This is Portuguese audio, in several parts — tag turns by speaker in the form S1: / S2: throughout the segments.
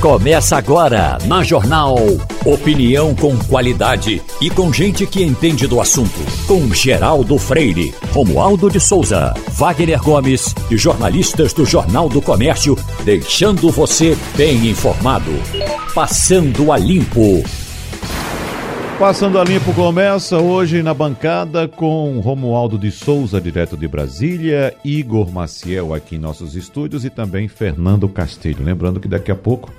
S1: Começa agora na Jornal. Opinião com qualidade e com gente que entende do assunto. Com Geraldo Freire, Romualdo de Souza, Wagner Gomes e jornalistas do Jornal do Comércio, deixando você bem informado. Passando a Limpo.
S2: Passando a Limpo começa hoje na bancada com Romualdo de Souza, direto de Brasília, Igor Maciel aqui em nossos estúdios e também Fernando Castilho. Lembrando que daqui a pouco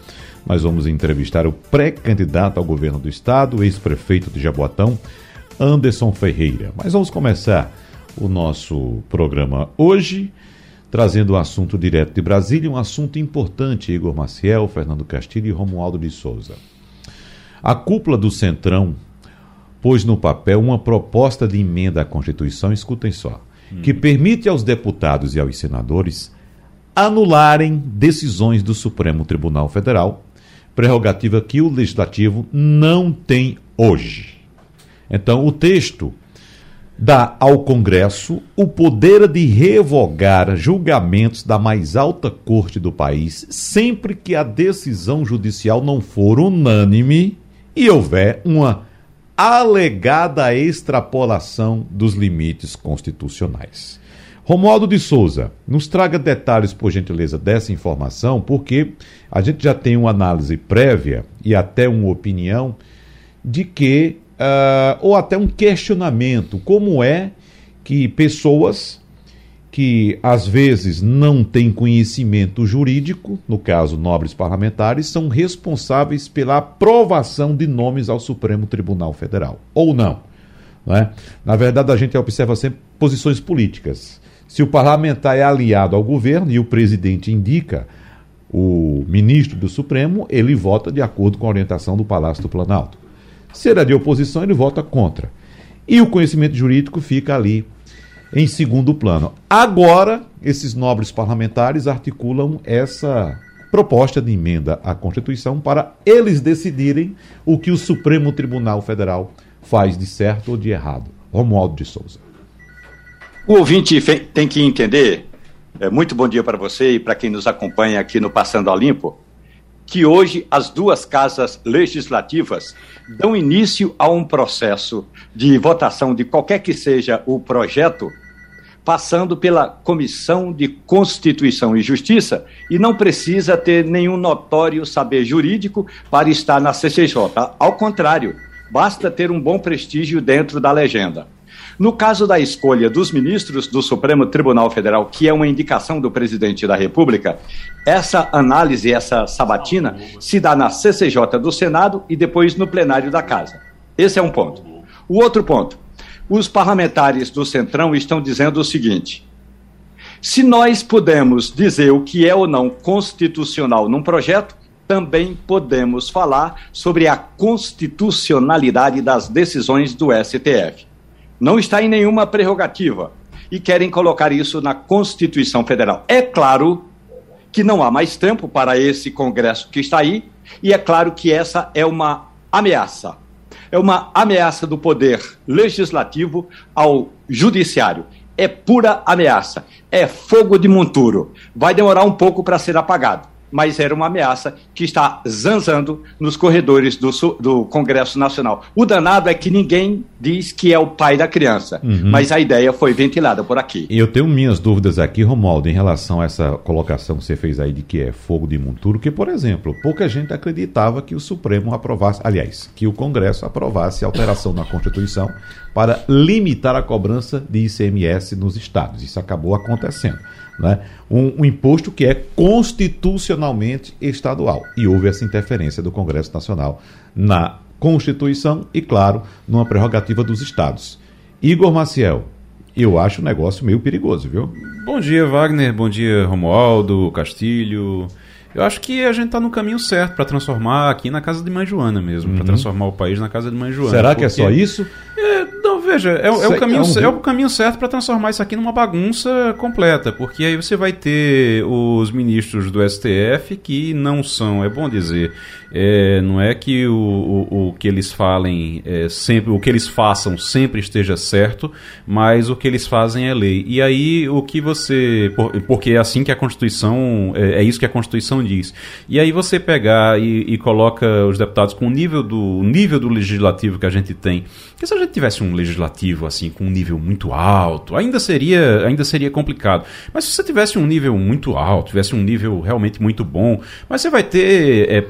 S2: nós vamos entrevistar o pré-candidato ao governo do estado, ex-prefeito de Jaboatão, Anderson Ferreira. Mas vamos começar o nosso programa hoje trazendo o um assunto direto de Brasília, um assunto importante, Igor Maciel, Fernando Castilho e Romualdo de Souza. A cúpula do Centrão pôs no papel uma proposta de emenda à Constituição, escutem só, hum. que permite aos deputados e aos senadores anularem decisões do Supremo Tribunal Federal, prerrogativa que o legislativo não tem hoje. Então, o texto dá ao Congresso o poder de revogar julgamentos da mais alta corte do país sempre que a decisão judicial não for unânime e houver uma alegada extrapolação dos limites constitucionais. Romualdo de Souza, nos traga detalhes, por gentileza, dessa informação, porque a gente já tem uma análise prévia e até uma opinião de que, uh, ou até um questionamento, como é que pessoas que às vezes não têm conhecimento jurídico, no caso nobres parlamentares, são responsáveis pela aprovação de nomes ao Supremo Tribunal Federal. Ou não. não é? Na verdade, a gente observa sempre posições políticas. Se o parlamentar é aliado ao governo e o presidente indica o ministro do Supremo, ele vota de acordo com a orientação do Palácio do Planalto. Se ele é de oposição, ele vota contra. E o conhecimento jurídico fica ali em segundo plano. Agora, esses nobres parlamentares articulam essa proposta de emenda à Constituição para eles decidirem o que o Supremo Tribunal Federal faz de certo ou de errado. Romualdo de Souza.
S3: O ouvinte tem que entender, é, muito bom dia para você e para quem nos acompanha aqui no Passando a Limpo, que hoje as duas casas legislativas dão início a um processo de votação de qualquer que seja o projeto, passando pela Comissão de Constituição e Justiça e não precisa ter nenhum notório saber jurídico para estar na CCJ. Ao contrário, basta ter um bom prestígio dentro da legenda. No caso da escolha dos ministros do Supremo Tribunal Federal, que é uma indicação do presidente da República, essa análise, essa sabatina, se dá na CCJ do Senado e depois no plenário da Casa. Esse é um ponto. O outro ponto: os parlamentares do Centrão estão dizendo o seguinte. Se nós podemos dizer o que é ou não constitucional num projeto, também podemos falar sobre a constitucionalidade das decisões do STF não está em nenhuma prerrogativa e querem colocar isso na Constituição Federal. É claro que não há mais tempo para esse Congresso que está aí, e é claro que essa é uma ameaça. É uma ameaça do poder legislativo ao judiciário. É pura ameaça. É fogo de monturo. Vai demorar um pouco para ser apagado mas era uma ameaça que está zanzando nos corredores do, do, Congresso Nacional. O danado é que ninguém diz que é o pai da criança, uhum. mas a ideia foi ventilada por aqui.
S2: Eu tenho minhas dúvidas aqui, Romualdo, em relação a essa colocação que você fez aí de que é fogo de monturo, que, por exemplo, pouca gente acreditava que o Supremo aprovasse, aliás, que o Congresso aprovasse a alteração na Constituição para limitar a cobrança de ICMS nos estados. Isso acabou acontecendo né? um, um imposto que é estadual. E houve essa interferência do Congresso Nacional na Constituição e, claro, numa prerrogativa dos estados. Igor Maciel, eu acho o negócio meio perigoso, viu?
S4: Bom dia, Wagner. Bom dia, Romualdo, Castilho. Eu acho que a gente está no caminho certo para transformar aqui na casa de Mãe Joana mesmo, uhum. para transformar o país na casa de Mãe Joana.
S2: Será que é só isso?
S4: É, veja, é, é o, caminho, é, um... é o caminho certo para transformar isso aqui numa bagunça completa, porque aí você vai ter os ministros do STF que não são, é bom dizer, é, não é que o, o, o que eles falem é, sempre, o que eles façam sempre esteja certo, mas o que eles fazem é lei. E aí o que você, porque é assim que a Constituição, é, é isso que a Constituição diz. E aí você pegar e, e coloca os deputados com o nível do nível do legislativo que a gente tem. Porque se a gente tivesse um legislativo assim com um nível muito alto, ainda seria ainda seria complicado. Mas se você tivesse um nível muito alto, tivesse um nível realmente muito bom, mas você vai ter é,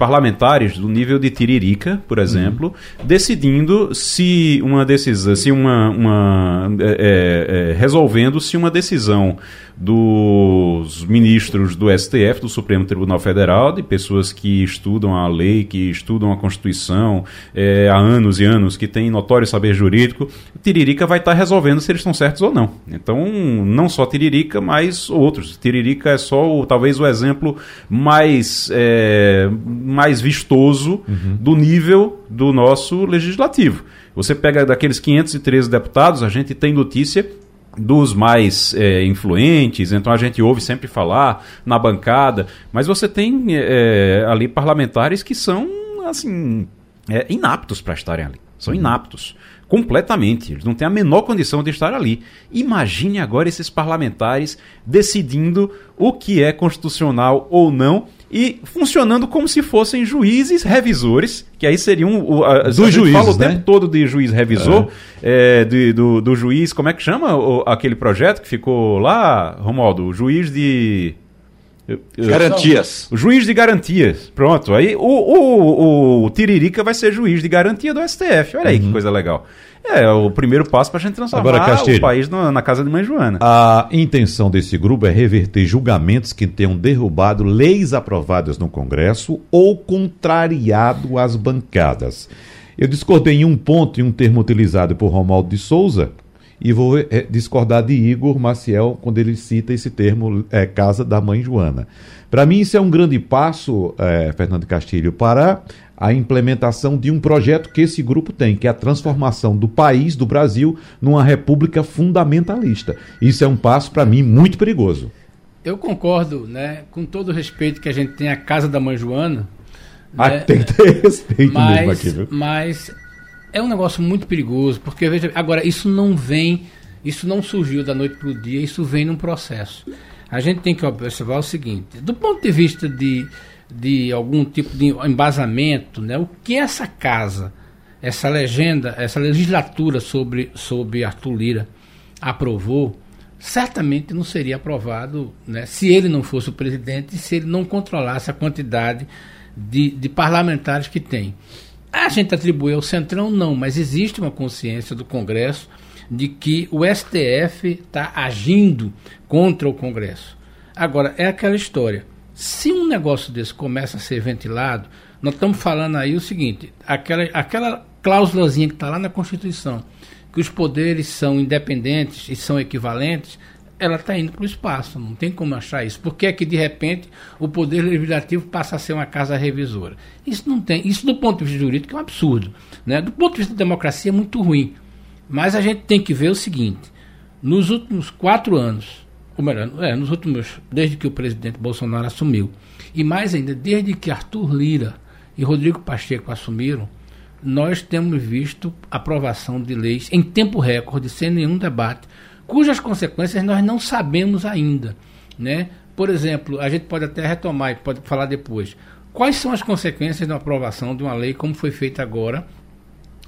S4: parlamentares do nível de Tiririca, por exemplo, uhum. decidindo se uma decisão, se uma, uma é, é, é, resolvendo se uma decisão dos ministros do STF, do Supremo Tribunal Federal, de pessoas que estudam a lei, que estudam a Constituição é, há anos e anos, que têm notório saber jurídico, Tiririca vai estar resolvendo se eles estão certos ou não. Então, não só Tiririca, mas outros. Tiririca é só o, talvez o exemplo mais, é, mais uhum. do nível do nosso legislativo. Você pega daqueles 513 deputados, a gente tem notícia dos mais é, influentes, então a gente ouve sempre falar na bancada, mas você tem é, ali parlamentares que são assim é, inaptos para estarem ali, são uhum. inaptos completamente, eles não têm a menor condição de estar ali. Imagine agora esses parlamentares decidindo o que é constitucional ou não e funcionando como se fossem juízes revisores, que aí seriam o, a,
S2: do a juiz, fala
S4: o né? tempo todo de juiz revisor, é. É, de, do, do juiz, como é que chama o, aquele projeto que ficou lá, Romualdo? O juiz de
S3: Garantias.
S4: O juiz de garantias. Pronto. Aí o, o, o, Tiririca vai ser juiz de garantia do STF. Olha aí uhum. que coisa legal. É, é o primeiro passo para a gente transformar Agora, Castilho, o país na, na, casa de Mãe Joana.
S2: A intenção desse grupo é reverter julgamentos que tenham derrubado leis aprovadas no Congresso ou contrariado as bancadas. Eu discordei em um ponto, em um termo utilizado por Romualdo de Souza, e vou é, discordar de Igor Maciel quando ele cita esse termo é, Casa da Mãe Joana. Para mim, isso é um grande passo, é, Fernando Castilho, para a implementação de um projeto que esse grupo tem, que é a transformação do país, do Brasil, numa república fundamentalista. Isso é um passo, para mim, muito perigoso.
S5: Eu concordo, né? Com todo o respeito que a gente tem à Casa da Mãe Joana.
S2: Ah, né? tem que ter respeito
S5: mas,
S2: mesmo aqui, viu?
S5: Mas é um negócio muito perigoso, porque veja, agora isso não vem, isso não surgiu da noite para o dia, isso vem num processo. A gente tem que observar o seguinte, do ponto de vista de, de algum tipo de embasamento, né, o que essa casa, essa legenda, essa legislatura sobre, sobre Arthur Lira aprovou, certamente não seria aprovado né, se ele não fosse o presidente e se ele não controlasse a quantidade de, de parlamentares que tem. A gente atribui ao Centrão, não, mas existe uma consciência do Congresso de que o STF está agindo contra o Congresso. Agora, é aquela história. Se um negócio desse começa a ser ventilado, nós estamos falando aí o seguinte: aquela, aquela cláusulazinha que está lá na Constituição, que os poderes são independentes e são equivalentes, ela está indo para o espaço, não tem como achar isso. Por que é que, de repente, o Poder Legislativo passa a ser uma casa revisora? Isso não tem. Isso, do ponto de vista jurídico, é um absurdo. Né? Do ponto de vista da democracia, é muito ruim. Mas a gente tem que ver o seguinte: nos últimos quatro anos, ou melhor, é, nos últimos, desde que o presidente Bolsonaro assumiu, e mais ainda, desde que Arthur Lira e Rodrigo Pacheco assumiram, nós temos visto aprovação de leis em tempo recorde, sem nenhum debate cujas consequências nós não sabemos ainda. Né? Por exemplo, a gente pode até retomar e pode falar depois. Quais são as consequências da aprovação de uma lei como foi feita agora?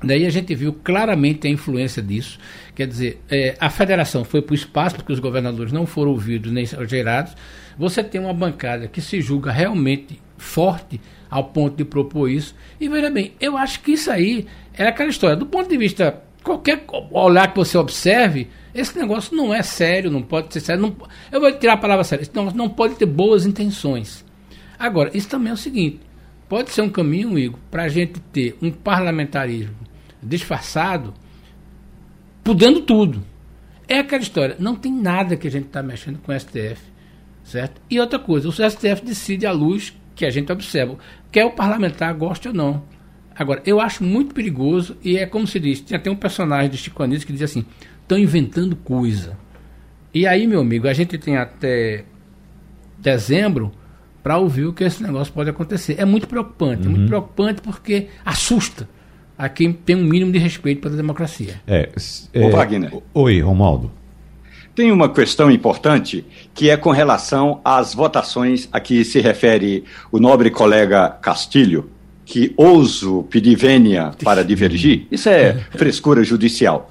S5: Daí a gente viu claramente a influência disso. Quer dizer, é, a federação foi para o espaço porque os governadores não foram ouvidos nem gerados. Você tem uma bancada que se julga realmente forte ao ponto de propor isso. E veja bem, eu acho que isso aí é aquela história. Do ponto de vista, qualquer olhar que você observe, esse negócio não é sério, não pode ser sério. Não, eu vou tirar a palavra séria. Esse negócio não pode ter boas intenções. Agora, isso também é o seguinte: pode ser um caminho, Igor, para a gente ter um parlamentarismo disfarçado, podendo tudo. É aquela história. Não tem nada que a gente está mexendo com o STF. Certo? E outra coisa, o STF decide à luz que a gente observa, quer o parlamentar goste ou não. Agora, eu acho muito perigoso e é como se diz, tinha até um personagem do Chico Anísio que dizia assim, estão inventando coisa. E aí, meu amigo, a gente tem até dezembro para ouvir o que esse negócio pode acontecer. É muito preocupante, uhum. é muito uhum. preocupante porque assusta a quem tem um mínimo de respeito pela democracia.
S3: É, é, Wagner.
S2: Oi, Romaldo.
S3: Tem uma questão importante que é com relação às votações a que se refere o nobre colega Castilho, que ouso pedir vênia para divergir. Isso é frescura judicial.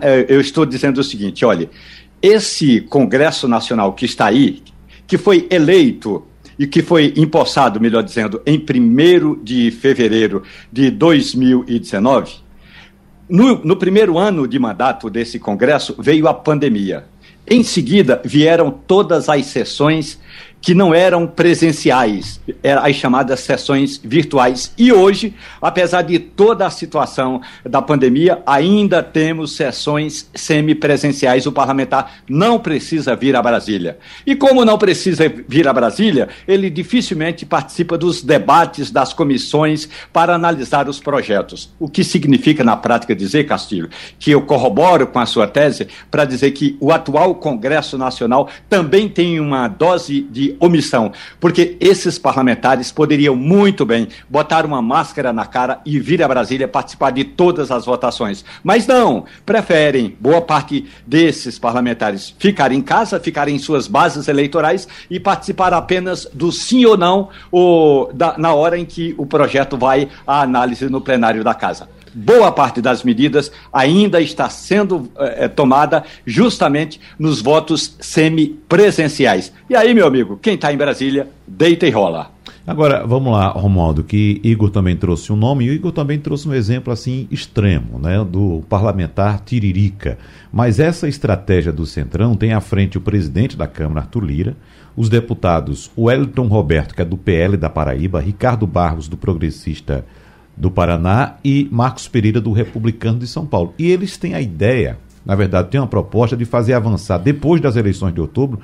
S3: É, eu estou dizendo o seguinte: olha, esse Congresso Nacional que está aí, que foi eleito e que foi empossado, melhor dizendo, em 1 de fevereiro de 2019, no, no primeiro ano de mandato desse Congresso veio a pandemia. Em seguida, vieram todas as sessões que não eram presenciais, eram as chamadas sessões virtuais. E hoje, apesar de toda a situação da pandemia, ainda temos sessões semipresenciais. O parlamentar não precisa vir a Brasília. E como não precisa vir a Brasília, ele dificilmente participa dos debates das comissões para analisar os projetos. O que significa, na prática, dizer, Castilho, que eu corroboro com a sua tese para dizer que o atual Congresso Nacional também tem uma dose de omissão, porque esses parlamentares poderiam muito bem botar uma máscara na cara e vir a Brasília participar de todas as votações. Mas não, preferem, boa parte desses parlamentares, ficar em casa, ficar em suas bases eleitorais e participar apenas do sim ou não ou da, na hora em que o projeto vai à análise no plenário da casa boa parte das medidas ainda está sendo é, tomada justamente nos votos semipresenciais. E aí, meu amigo, quem está em Brasília, deita e rola.
S2: Agora, vamos lá, Romualdo, que Igor também trouxe um nome, e o Igor também trouxe um exemplo assim extremo, né, do parlamentar Tiririca. Mas essa estratégia do Centrão tem à frente o presidente da Câmara, Arthur Lira, os deputados Wellington Roberto, que é do PL da Paraíba, Ricardo Barros, do Progressista do Paraná e Marcos Pereira do Republicano de São Paulo. E eles têm a ideia, na verdade, tem uma proposta de fazer avançar depois das eleições de outubro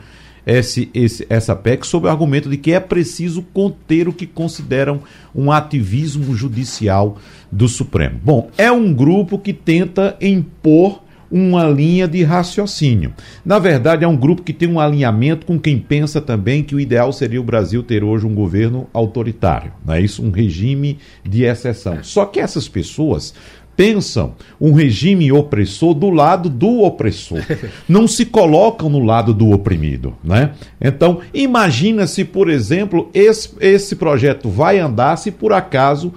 S2: esse, esse, essa PEC sob o argumento de que é preciso conter o que consideram um ativismo judicial do Supremo. Bom, é um grupo que tenta impor uma linha de raciocínio. Na verdade, é um grupo que tem um alinhamento com quem pensa também que o ideal seria o Brasil ter hoje um governo autoritário, não é isso? Um regime de exceção. Só que essas pessoas pensam um regime opressor do lado do opressor. Não se colocam no lado do oprimido, né? Então, imagina se, por exemplo, esse, esse projeto vai andar se por acaso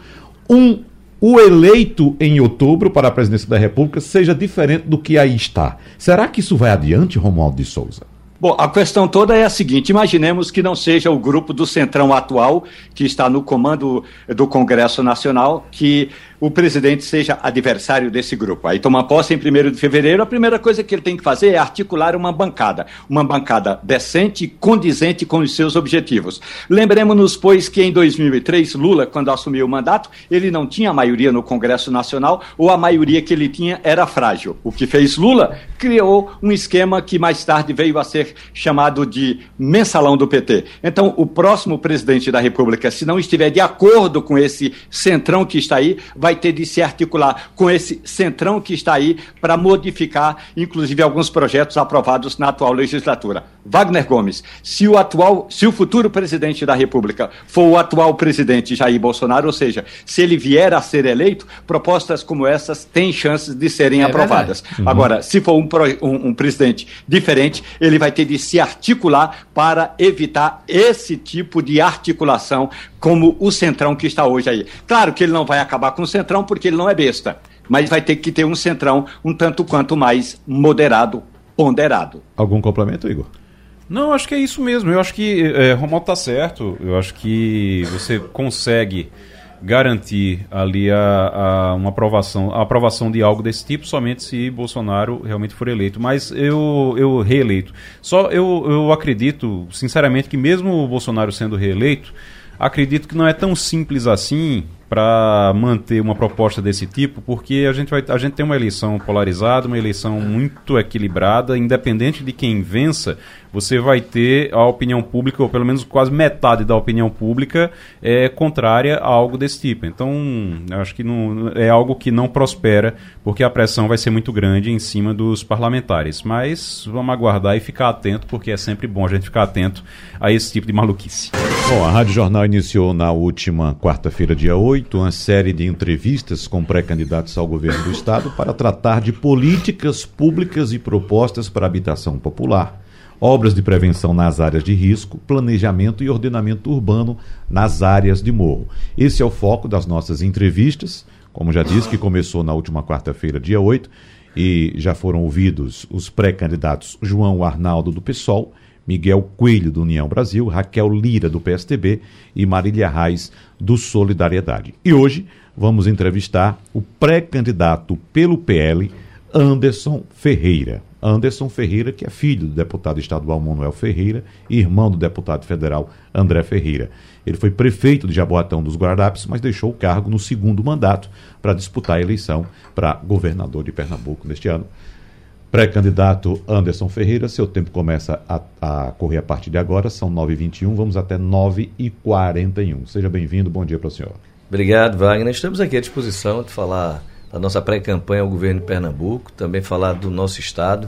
S2: um o eleito em outubro para a presidência da República seja diferente do que aí está. Será que isso vai adiante, Romualdo de Souza?
S3: Bom, a questão toda é a seguinte: imaginemos que não seja o grupo do Centrão atual, que está no comando do Congresso Nacional, que o presidente seja adversário desse grupo. Aí toma posse em 1 de fevereiro, a primeira coisa que ele tem que fazer é articular uma bancada, uma bancada decente, condizente com os seus objetivos. Lembremos-nos, pois, que em 2003, Lula, quando assumiu o mandato, ele não tinha maioria no Congresso Nacional, ou a maioria que ele tinha era frágil. O que fez Lula? Criou um esquema que mais tarde veio a ser chamado de mensalão do PT. Então, o próximo presidente da República, se não estiver de acordo com esse centrão que está aí, vai ter de se articular com esse centrão que está aí para modificar, inclusive, alguns projetos aprovados na atual legislatura. Wagner Gomes, se o atual, se o futuro presidente da República for o atual presidente Jair Bolsonaro, ou seja, se ele vier a ser eleito, propostas como essas têm chances de serem é aprovadas. Uhum. Agora, se for um, um, um presidente diferente, ele vai ter de se articular para evitar esse tipo de articulação como o Centrão que está hoje aí. Claro que ele não vai acabar com o Centrão porque ele não é besta, mas vai ter que ter um Centrão um tanto quanto mais moderado, ponderado.
S2: Algum complemento, Igor?
S4: Não, acho que é isso mesmo. Eu acho que é, Romualdo está certo. Eu acho que você consegue garantir ali a, a, uma aprovação, a aprovação de algo desse tipo somente se Bolsonaro realmente for eleito. Mas eu, eu reeleito. Só eu, eu acredito, sinceramente, que mesmo o Bolsonaro sendo reeleito, acredito que não é tão simples assim para manter uma proposta desse tipo, porque a gente, vai, a gente tem uma eleição polarizada, uma eleição muito equilibrada, independente de quem vença, você vai ter a opinião pública, ou pelo menos quase metade da opinião pública, é contrária a algo desse tipo. Então, acho que não, é algo que não prospera, porque a pressão vai ser muito grande em cima dos parlamentares. Mas vamos aguardar e ficar atento, porque é sempre bom a gente ficar atento a esse tipo de maluquice.
S2: Bom, a Rádio Jornal iniciou na última quarta-feira, dia 8, uma série de entrevistas com pré-candidatos ao governo do Estado para tratar de políticas públicas e propostas para a habitação popular obras de prevenção nas áreas de risco, planejamento e ordenamento urbano nas áreas de morro. Esse é o foco das nossas entrevistas, como já disse, que começou na última quarta-feira, dia 8, e já foram ouvidos os pré-candidatos João Arnaldo do PSOL, Miguel Coelho do União Brasil, Raquel Lira do PSTB e Marília Reis do Solidariedade. E hoje vamos entrevistar o pré-candidato pelo PL, Anderson Ferreira. Anderson Ferreira, que é filho do deputado estadual Manuel Ferreira e irmão do deputado federal André Ferreira. Ele foi prefeito de Jaboatão dos Guararapes, mas deixou o cargo no segundo mandato para disputar a eleição para governador de Pernambuco neste ano. Pré-candidato Anderson Ferreira, seu tempo começa a, a, correr a partir de agora, são 9h21, vamos até 9h41. Seja bem-vindo, bom dia para o senhor.
S6: Obrigado, Wagner. Estamos aqui à disposição de falar da nossa pré-campanha ao governo de Pernambuco, também falar do nosso estado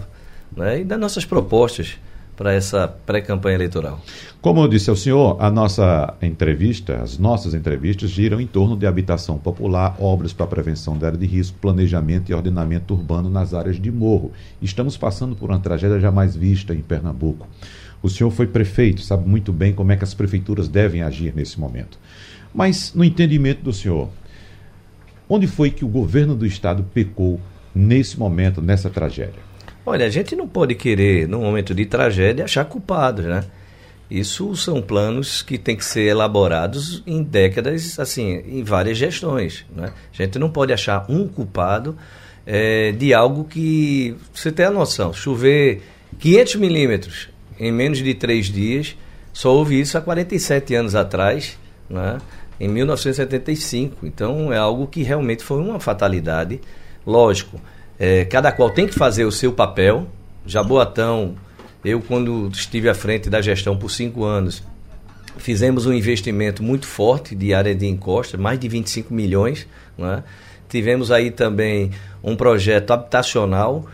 S6: né, e das nossas propostas para essa pré-campanha eleitoral.
S2: Como eu disse ao senhor, a nossa entrevista, as nossas entrevistas giram em torno de habitação popular, obras para prevenção da área de risco, planejamento e ordenamento urbano nas áreas de morro. Estamos passando por uma tragédia jamais vista em Pernambuco. O senhor foi prefeito, sabe muito bem como é que as prefeituras devem agir nesse momento. Mas, no entendimento do senhor, Onde foi que o governo do estado pecou nesse momento, nessa tragédia?
S6: Olha, a gente não pode querer, num momento de tragédia, achar culpados, né? Isso são planos que têm que ser elaborados em décadas, assim, em várias gestões. Né? A gente não pode achar um culpado é, de algo que você tem a noção. Chover 500 milímetros em menos de três dias, só houve isso há 47 anos atrás. Né? Em 1975. Então é algo que realmente foi uma fatalidade. Lógico, é, cada qual tem que fazer o seu papel. Jaboatão, eu quando estive à frente da gestão por cinco anos, fizemos um investimento muito forte de área de encosta, mais de 25 milhões. Né? Tivemos aí também um projeto habitacional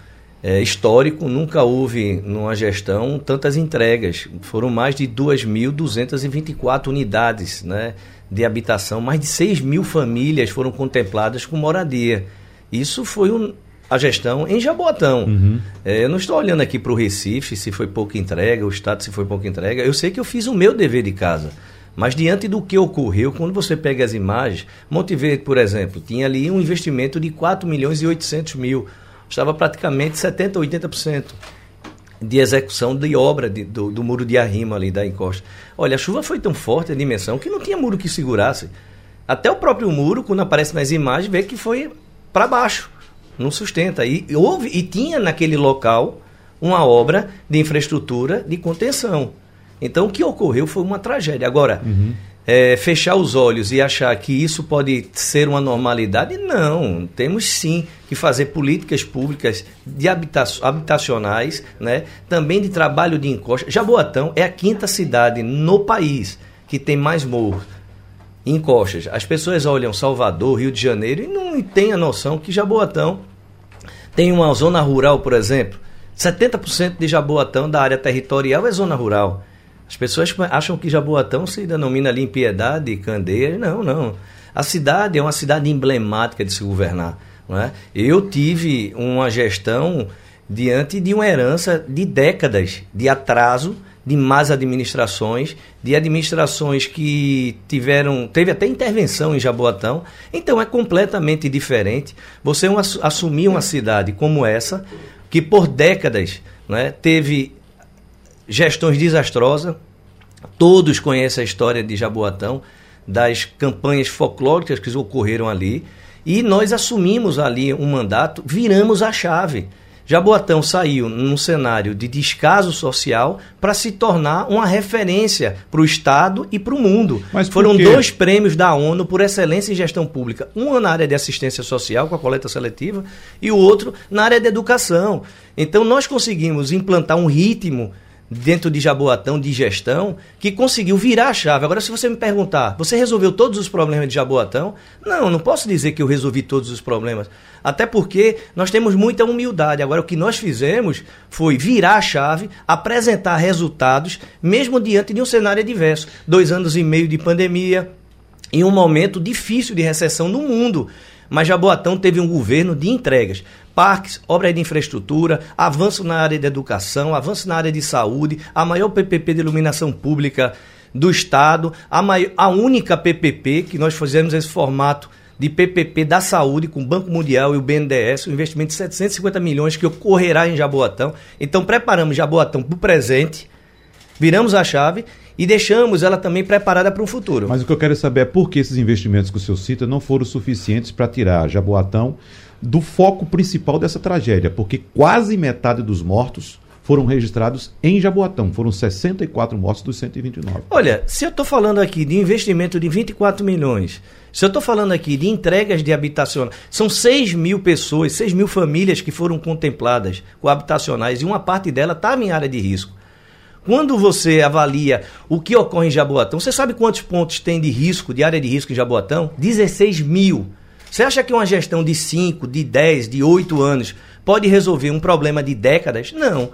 S6: é, histórico, nunca houve numa gestão tantas entregas. Foram mais de 2.224 unidades né, de habitação, mais de 6 mil famílias foram contempladas com moradia. Isso foi um, a gestão em Jaboatão. Uhum. É, eu não estou olhando aqui para o Recife, se foi pouca entrega, o Estado se foi pouca entrega. Eu sei que eu fiz o meu dever de casa. Mas diante do que ocorreu, quando você pega as imagens, Monte Verde, por exemplo, tinha ali um investimento de 4 milhões e 800 mil. Estava praticamente 70%, 80% de execução de obra de, do, do, muro de arrimo ali da encosta. Olha, a chuva foi tão forte a dimensão que não tinha muro que segurasse. Até o próprio muro, quando aparece nas imagens, vê que foi para baixo, não sustenta. E houve e tinha naquele local uma obra de infraestrutura de contenção. Então o que ocorreu foi uma tragédia. Agora, uhum é, fechar os olhos e achar que isso pode ser uma normalidade, não. Temos sim que fazer políticas públicas de habita habitacionais, né? também de trabalho de encosta. Jaboatão é a quinta cidade no país que tem mais morros encostas. As pessoas olham Salvador, Rio de Janeiro e não têm a noção que Jaboatão tem uma zona rural, por exemplo. 70% de Jaboatão da área territorial é zona rural. As pessoas acham que Jaboatão se denomina limpiedade e candeia. Não, não. A cidade é uma cidade emblemática de se governar. Não é? Eu tive uma gestão diante de uma herança de décadas de atraso, de más administrações, de administrações que tiveram, teve até intervenção em Jaboatão. Então é completamente diferente você assumir uma cidade como essa, que por décadas né, teve gestões desastrosas. Todos conhecem a história de Jaboatão, das campanhas folclóricas que ocorreram ali. E nós assumimos ali um mandato, viramos a chave. Jaboatão saiu num cenário de descaso social para se tornar uma referência para o Estado e para o mundo.
S2: Mas
S6: Foram
S2: quê?
S6: dois prêmios da ONU por excelência em gestão pública. Um na área de assistência social, com a coleta seletiva, e o outro na área de educação. Então, nós conseguimos implantar um ritmo dentro de Jaboatão de gestão que conseguiu virar a chave. Agora, se você me perguntar, você resolveu todos os problemas de Jaboatão? Não, não posso dizer que eu resolvi todos os problemas. Até porque nós temos muita humildade. Agora, o que nós fizemos foi virar a chave, apresentar resultados, mesmo diante de um cenário adverso. Dois anos e meio de pandemia, em um momento difícil de recessão no mundo. Mas Jaboatão teve um governo de entregas. Parques, obras de infraestrutura, avanço na área de educação, avanço na área de saúde, a maior PPP de iluminação pública do Estado, a, mai- a única PPP que nós fizemos esse formato de PPP da saúde com o Banco Mundial e o BNDES, um investimento de 750 milhões que ocorrerá em Jaboatão. Então preparamos Jaboatão para o presente, viramos a chave e deixamos ela também preparada para o futuro.
S2: Mas o que eu quero saber é por que esses investimentos que o senhor cita não foram suficientes para tirar Jaboatão do foco principal dessa tragédia, porque quase metade dos mortos foram registrados em Jaboatão. Foram 64 mortos dos 129.
S6: Olha, se eu estou falando aqui de investimento de 24 milhões, se eu estou falando aqui de entregas de habitacionais, são 6 mil pessoas, 6 mil famílias que foram contempladas com habitacionais e uma parte dela estava em área de risco. Quando você avalia o que ocorre em Jaboatão, você sabe quantos pontos tem de risco, de área de risco em Jaboatão? 16 mil. Você acha que uma gestão de 5, de 10, de 8 anos pode resolver um problema de décadas? Não.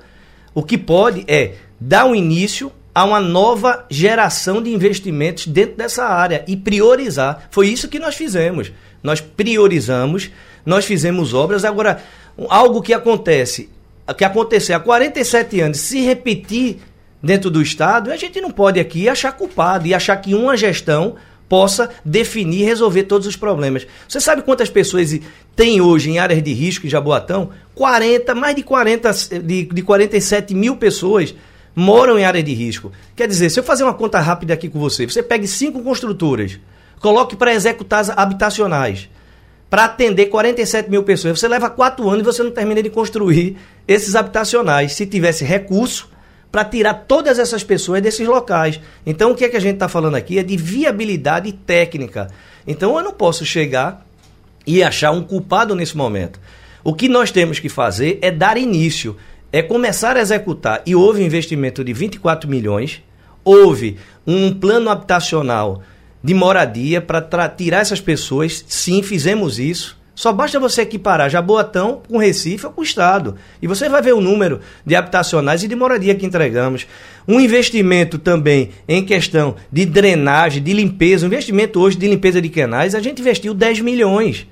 S6: O que pode é dar um início a uma nova geração de investimentos dentro dessa área e priorizar. Foi isso que nós fizemos. Nós priorizamos, nós fizemos obras. Agora, algo que acontece, que aconteceu há 47 anos, se repetir dentro do Estado, a gente não pode aqui achar culpado e achar que uma gestão possa definir e resolver todos os problemas. Você sabe quantas pessoas tem hoje em áreas de risco em Jaboatão? 40, mais de 40, de, de 47 mil pessoas moram em área de risco. Quer dizer, se eu fazer uma conta rápida aqui com você, você pegue cinco construtoras, coloque para executar as habitacionais, para atender 47 mil pessoas, você leva quatro anos e você não termina de construir esses habitacionais. Se tivesse recurso para tirar todas essas pessoas desses locais. Então, o que é que a gente está falando aqui é de viabilidade técnica. Então, eu não posso chegar e achar um culpado nesse momento. O que nós temos que fazer é dar início, é começar a executar. E houve investimento de 24 milhões, houve um plano habitacional de moradia para tirar essas pessoas. Sim, fizemos isso. Só basta você equiparar Jaboatão com Recife ou com o Estado. E você vai ver o número de habitacionais e de moradia que entregamos. Um investimento também em questão de drenagem, de limpeza. Um investimento hoje de limpeza de canais, a gente investiu 10 milhões.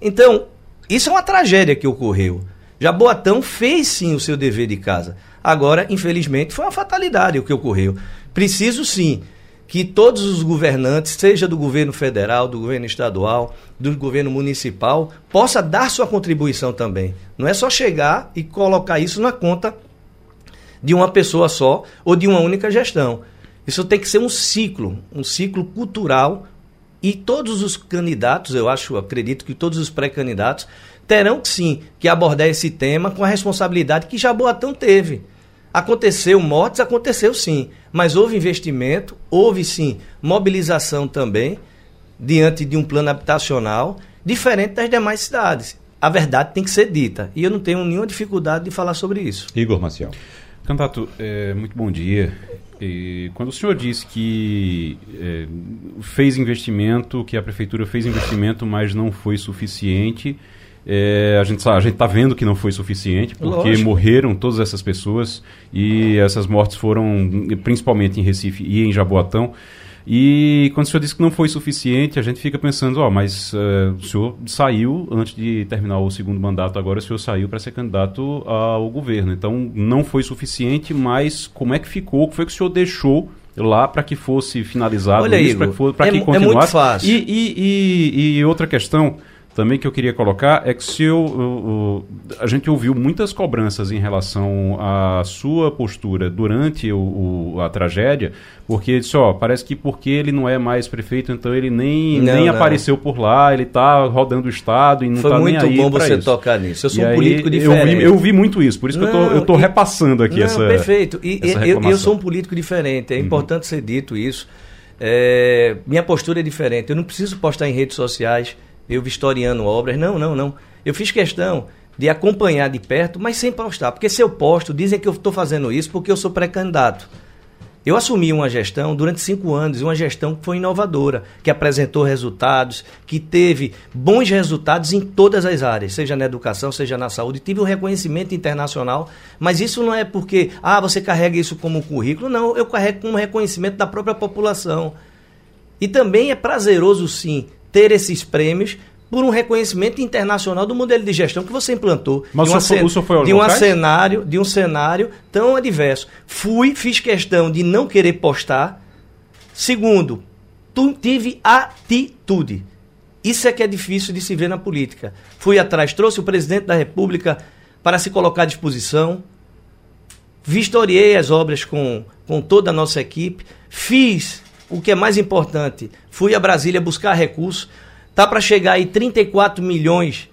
S6: Então, isso é uma tragédia que ocorreu. Jaboatão fez sim o seu dever de casa. Agora, infelizmente, foi uma fatalidade o que ocorreu. Preciso sim que todos os governantes, seja do governo federal, do governo estadual, do governo municipal, possa dar sua contribuição também. Não é só chegar e colocar isso na conta de uma pessoa só ou de uma única gestão. Isso tem que ser um ciclo, um ciclo cultural e todos os candidatos, eu acho, acredito que todos os pré-candidatos terão sim que abordar esse tema com a responsabilidade que Jaboatão teve. Aconteceu mortes, aconteceu sim, mas houve investimento, houve sim mobilização também diante de um plano habitacional diferente das demais cidades. A verdade tem que ser dita e eu não tenho nenhuma dificuldade de falar sobre isso.
S2: Igor Maciel.
S4: Candidato, é, muito bom dia. E quando o senhor disse que é, fez investimento, que a prefeitura fez investimento, mas não foi suficiente, é, a gente a gente está vendo que não foi suficiente porque
S6: Lógico.
S4: morreram todas essas pessoas e essas mortes foram principalmente em Recife e em Jaboatão. E quando o senhor disse que não foi suficiente, a gente fica pensando, ó, mas eh, o senhor saiu antes de terminar o segundo mandato, agora o senhor saiu para ser candidato ao governo. Então não foi suficiente, mas como é que ficou? O que foi que o senhor deixou lá para que fosse finalizado
S6: Olha,
S4: isso, para que, for-
S6: é
S4: que
S6: mu- é muito
S4: continuasse?
S6: fácil.
S4: E, e, e, e outra questão também que eu queria colocar é que se eu, eu, eu, a gente ouviu muitas cobranças em relação à sua postura durante o, o, a tragédia, porque disse, ó, parece que porque ele não é mais prefeito, então ele nem, não, nem não. apareceu por lá, ele está rodando o estado e não está nem aí
S6: Foi muito bom você
S4: isso.
S6: tocar nisso. Eu sou
S4: e
S6: um político
S4: diferente. Eu vi, eu vi muito isso, por isso não, que eu tô, eu repassando aqui
S6: não,
S4: essa
S6: perfeito. E eu, eu, sou um político diferente, é uhum. importante ser dito isso. É, minha postura é diferente. Eu não preciso postar em redes sociais eu vistoriando obras. Não, não, não. Eu fiz questão de acompanhar de perto, mas sem postar. Porque se eu posto, dizem que eu estou fazendo isso porque eu sou pré-candidato. Eu assumi uma gestão durante cinco anos, uma gestão que foi inovadora, que apresentou resultados, que teve bons resultados em todas as áreas, seja na educação, seja na saúde. Tive um reconhecimento internacional, mas isso não é porque, ah, você carrega isso como currículo. Não, eu carrego como reconhecimento da própria população. E também é prazeroso, sim, ter esses prêmios, por um reconhecimento internacional do modelo de gestão que você implantou.
S4: Mas
S6: de,
S4: o senhor, foi, foi
S6: de um cenário, de um cenário tão adverso. Fui, fiz questão de não querer postar. Segundo, tu, tive atitude. Isso é que é difícil de se ver na política. Fui atrás, trouxe o presidente da República para se colocar à disposição. Vistoriei as obras com, com toda a nossa equipe. Fiz o que é mais importante. Fui a Brasília buscar recursos Tá para chegar aí 34 milhões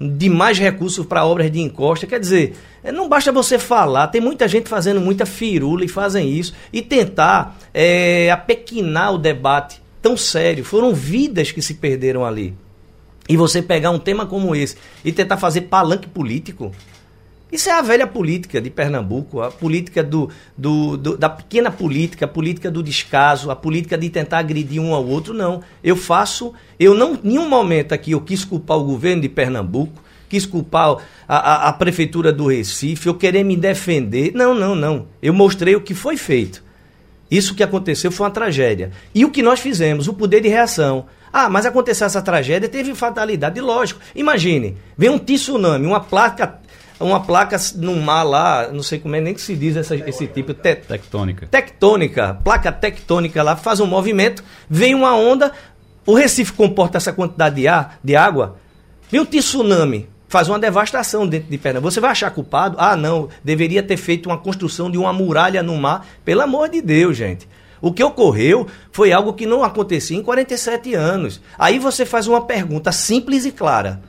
S6: de mais recursos para obras de encosta. Quer dizer, é, não basta você falar, tem muita gente fazendo muita firula e fazem isso, e tentar é, apequinar o debate tão sério. Foram vidas que se perderam ali. E você pegar um tema como esse e tentar fazer palanque político, isso é a velha política de Pernambuco, a política do, do, do, da pequena política, a política do descaso, a política de tentar agredir um ao outro. Não. Eu faço, eu não, em nenhum momento aqui eu quis culpar o governo de Pernambuco, quis culpar a, a, a prefeitura do Recife, eu querer me defender. Não, não, não. Eu mostrei o que foi feito. Isso que aconteceu foi uma tragédia. E o que nós fizemos, o poder de reação. Ah, mas aconteceu essa tragédia, teve fatalidade. Lógico. Imagine, vem um tsunami, uma placa uma placa no mar lá, não sei como é nem que se diz essa, esse tipo. Te,
S4: tectônica.
S6: Tectônica, placa tectônica lá, faz um movimento, vem uma onda, o Recife comporta essa quantidade de, ar, de água, vem um tsunami, faz uma devastação dentro de Pernambuco. Você vai achar culpado? Ah, não, deveria ter feito uma construção de uma muralha no mar. Pelo amor de Deus, gente. O que ocorreu foi algo que não acontecia em 47 anos. Aí você faz uma pergunta simples e clara.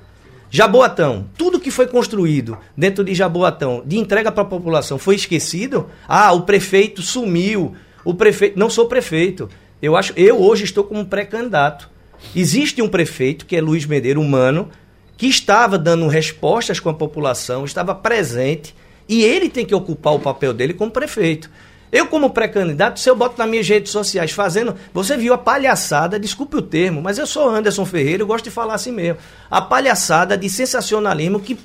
S6: Jaboatão, tudo que foi construído dentro de Jaboatão, de entrega para a população, foi esquecido? Ah, o prefeito sumiu. O prefeito, não sou prefeito. Eu acho, eu hoje estou como pré-candidato. Existe um prefeito que é Luiz Medeiro Humano, que estava dando respostas com a população, estava presente, e ele tem que ocupar o papel dele como prefeito. Eu, como pré-candidato, se eu boto nas minhas redes sociais fazendo. Você viu a palhaçada, desculpe o termo, mas eu sou Anderson Ferreira, eu gosto de falar assim mesmo. A palhaçada de sensacionalismo que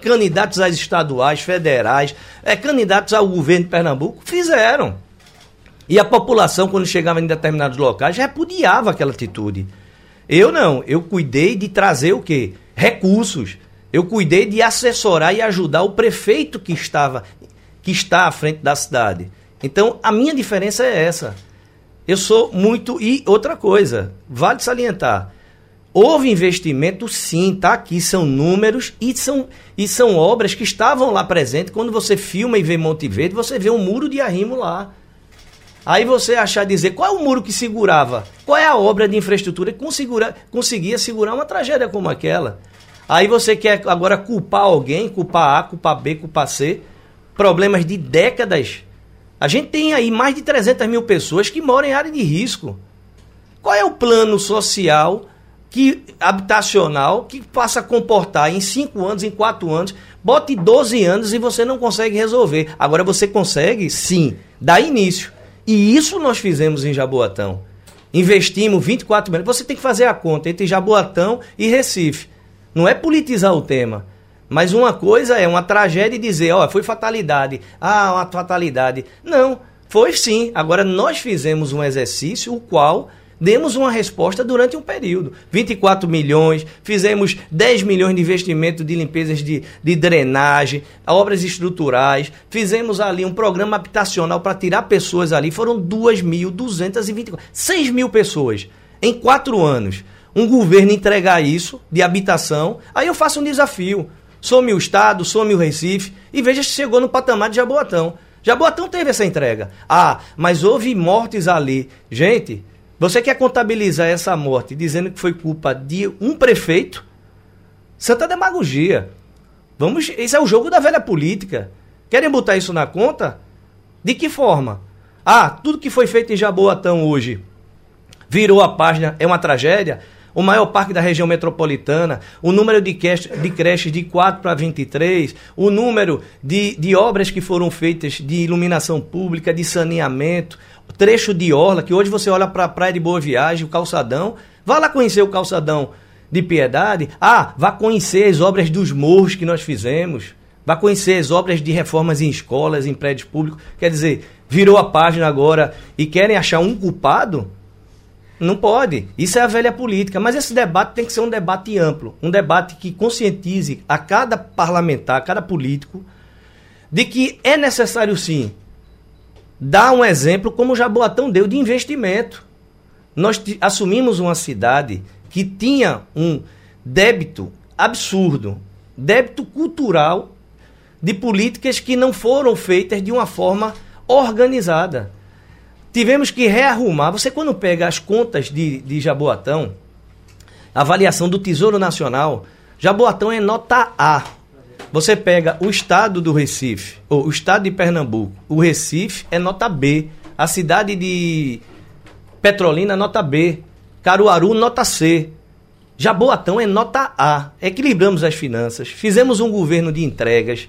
S6: candidatos às estaduais, federais, é, candidatos ao governo de Pernambuco fizeram. E a população, quando chegava em determinados locais, repudiava aquela atitude. Eu não, eu cuidei de trazer o quê? Recursos. Eu cuidei de assessorar e ajudar o prefeito que estava que está à frente da cidade. Então, a minha diferença é essa. Eu sou muito. E outra coisa, vale salientar. Houve investimento, sim, tá aqui, são números e são, e são obras que estavam lá presentes. Quando você filma e vê Monte Verde, você vê um muro de arrimo lá. Aí você achar dizer qual é o muro que segurava, qual é a obra de infraestrutura que conseguia, conseguia segurar uma tragédia como aquela. Aí você quer agora culpar alguém, culpar A, culpar B, culpar C. Problemas de décadas a gente tem aí mais de 300 mil pessoas que moram em área de risco. Qual é o plano social que habitacional que passa a comportar em 5 anos, em 4 anos, bote 12 anos e você não consegue resolver. Agora você consegue, sim, dar início. E isso nós fizemos em Jaboatão. Investimos 24 milhões. Você tem que fazer a conta entre Jaboatão e Recife. Não é politizar o tema. Mas uma coisa é uma tragédia e dizer, ó, foi fatalidade. Ah, uma fatalidade. Não, foi sim. Agora nós fizemos um exercício o qual demos uma resposta durante um período. 24 milhões, fizemos 10 milhões de investimento de limpezas de, de drenagem, obras estruturais, fizemos ali um programa habitacional para tirar pessoas ali. Foram 2.224, 6 mil pessoas em quatro anos. um governo entregar isso de habitação, aí eu faço um desafio. Some o Estado, some o Recife e veja se chegou no patamar de Jaboatão. Jaboatão teve essa entrega. Ah, mas houve mortes ali. Gente, você quer contabilizar essa morte dizendo que foi culpa de um prefeito? Santa demagogia. Vamos, esse é o jogo da velha política. Querem botar isso na conta? De que forma? Ah, tudo que foi feito em Jaboatão hoje virou a página, é uma tragédia? O maior parque da região metropolitana, o número de, de creches de 4 para 23, o número de, de obras que foram feitas de iluminação pública, de saneamento, trecho de orla, que hoje você olha para a Praia de Boa Viagem, o calçadão, vá lá conhecer o calçadão de Piedade, ah, vá conhecer as obras dos morros que nós fizemos, vá conhecer as obras de reformas em escolas, em prédios públicos, quer dizer, virou a página agora e querem achar um culpado, não pode. Isso é a velha política. Mas esse debate tem que ser um debate amplo. Um debate que conscientize a cada parlamentar, a cada político, de que é necessário sim dar um exemplo, como o Jaboatão deu, de investimento. Nós assumimos uma cidade que tinha um débito absurdo, débito cultural de políticas que não foram feitas de uma forma organizada. Tivemos que rearrumar. Você, quando pega as contas de, de Jaboatão, avaliação do Tesouro Nacional, Jaboatão é nota A. Você pega o estado do Recife, ou o estado de Pernambuco, o Recife é nota B. A cidade de Petrolina, nota B. Caruaru, nota C. Jaboatão é nota A. Equilibramos as finanças, fizemos um governo de entregas,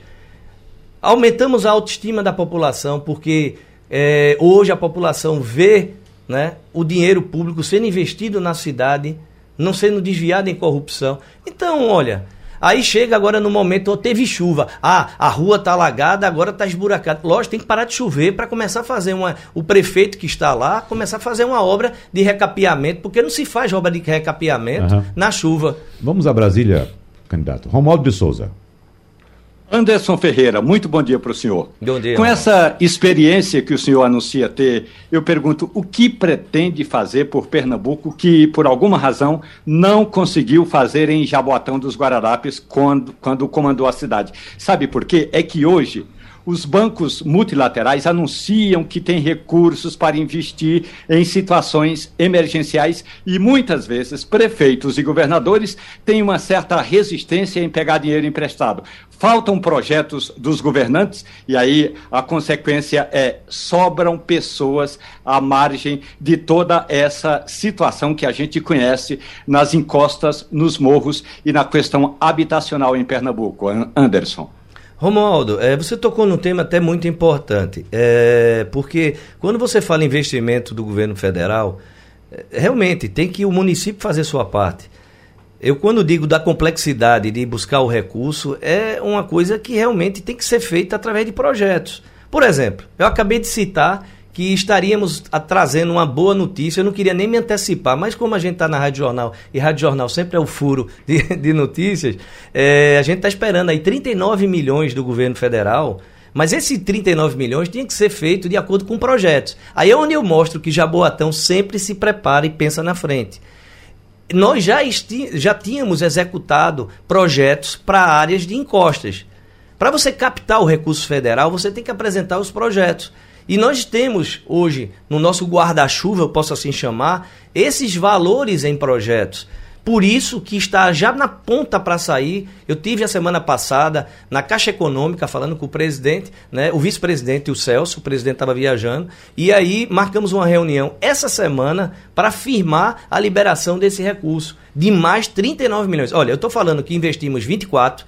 S6: aumentamos a autoestima da população, porque é, hoje a população vê né, o dinheiro público sendo investido na cidade, não sendo desviado em corrupção. Então, olha, aí chega agora no momento, oh, teve chuva, ah, a rua está alagada, agora está esburacada. Lógico, tem que parar de chover para começar a fazer uma. O prefeito que está lá começar a fazer uma obra de recapeamento, porque não se faz obra de recapeamento uhum. na chuva.
S2: Vamos a Brasília, candidato. Romualdo de Souza.
S3: Anderson Ferreira, muito bom dia para o senhor.
S6: Bom dia.
S3: Com essa experiência que o senhor anuncia ter, eu pergunto o que pretende fazer por Pernambuco que, por alguma razão, não conseguiu fazer em Jaboatão dos Guararapes quando, quando comandou a cidade. Sabe por quê? É que hoje os bancos multilaterais anunciam que têm recursos para investir em situações emergenciais e muitas vezes prefeitos e governadores têm uma certa resistência em pegar dinheiro emprestado. Faltam projetos dos governantes e aí a consequência é sobram pessoas à margem de toda essa situação que a gente conhece nas encostas, nos morros e na questão habitacional em Pernambuco. Anderson.
S6: Romualdo, é, você tocou num tema até muito importante, é, porque quando você fala em investimento do governo federal, é, realmente tem que o município fazer sua parte. Eu, quando digo da complexidade de buscar o recurso, é uma coisa que realmente tem que ser feita através de projetos. Por exemplo, eu acabei de citar que estaríamos trazendo uma boa notícia. Eu não queria nem me antecipar, mas como a gente está na Rádio Jornal, e Rádio Jornal sempre é o furo de, de notícias, é, a gente está esperando aí 39 milhões do governo federal. Mas esses 39 milhões tinha que ser feito de acordo com projetos. Aí é onde eu mostro que Jaboatão sempre se prepara e pensa na frente. Nós já, já tínhamos executado projetos para áreas de encostas. Para você captar o recurso federal, você tem que apresentar os projetos. E nós temos hoje, no nosso guarda-chuva, eu posso assim chamar, esses valores em projetos. Por isso que está já na ponta para sair. Eu tive a semana passada na Caixa Econômica falando com o presidente, né, o vice-presidente, o Celso, o presidente estava viajando, e aí marcamos uma reunião essa semana para firmar a liberação desse recurso de mais 39 milhões. Olha, eu estou falando que investimos 24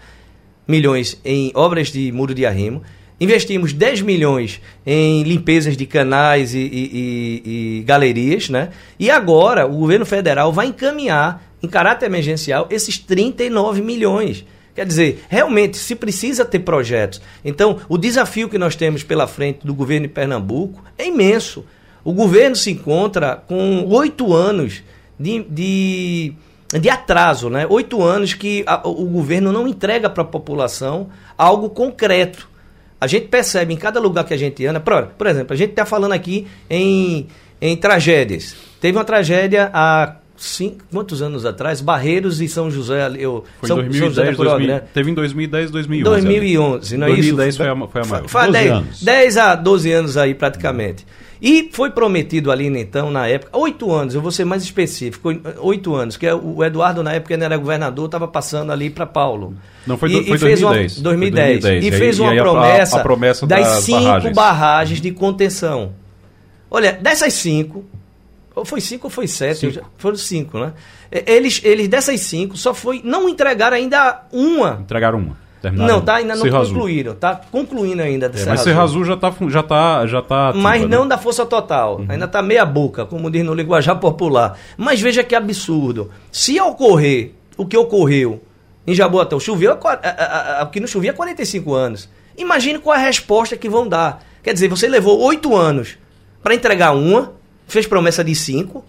S6: milhões em obras de muro de arrimo, investimos 10 milhões em limpezas de canais e, e, e, e, galerias, né? E agora o governo federal vai encaminhar, em caráter emergencial, esses 39 milhões. Quer dizer, realmente se precisa ter projetos. Então, o desafio que nós temos pela frente do governo de Pernambuco é imenso. O governo se encontra com oito anos de, de, de, atraso, né? Oito anos que a, o governo não entrega para a população algo concreto. A gente percebe em cada lugar que a gente anda. Por, por exemplo, a gente está falando aqui em, em tragédias. Teve uma tragédia há cinco, quantos anos atrás, Barreiros e São José. Eu,
S4: Foi
S6: São,
S4: em 2010,
S6: São José
S4: 2000,
S6: né?
S4: teve em 2010, 2011.
S6: 2011, não é
S4: 2010
S6: isso?
S4: foi a, foi a maior.
S2: 12
S6: 10,
S2: anos.
S6: 10 a 12 anos aí praticamente. E foi prometido ali, então, na época, oito anos, eu vou ser mais específico, oito anos, que é o Eduardo, na época, ele era governador, estava passando ali para Paulo.
S4: Não, foi,
S6: E-
S4: do- foi
S6: e fez uma-
S4: 2010.
S6: 2010.
S4: Foi 2010.
S6: E fez
S4: aí-
S6: uma
S4: aí a-
S6: promessa,
S4: a promessa
S6: das,
S4: das
S6: cinco
S4: barragens.
S6: barragens. de contenção. Olha, dessas cinco, ou foi cinco ou foi sete, eu já- foram cinco, né? Eles, eles, dessas cinco, só foi, não entregaram ainda uma.
S4: Entregaram uma. terminaram
S6: Não, tá, ainda não
S4: Serra Azul.
S6: concluíram, tá concluindo ainda.
S4: É,
S6: Serra
S4: mas
S6: Azul.
S4: Serra Azul já tá, já tá, já tá ativa,
S6: Mas
S4: né?
S6: não da força total. Ainda está meia boca, como diz no linguajar popular. Mas veja que absurdo. Se ocorrer o que ocorreu em Jaboatão, choveu, a- a- a- o que não chovia há 45 anos. Imagine qual é a resposta que vão dar. Quer dizer, você levou oito anos para entregar uma, fez promessa de cinco.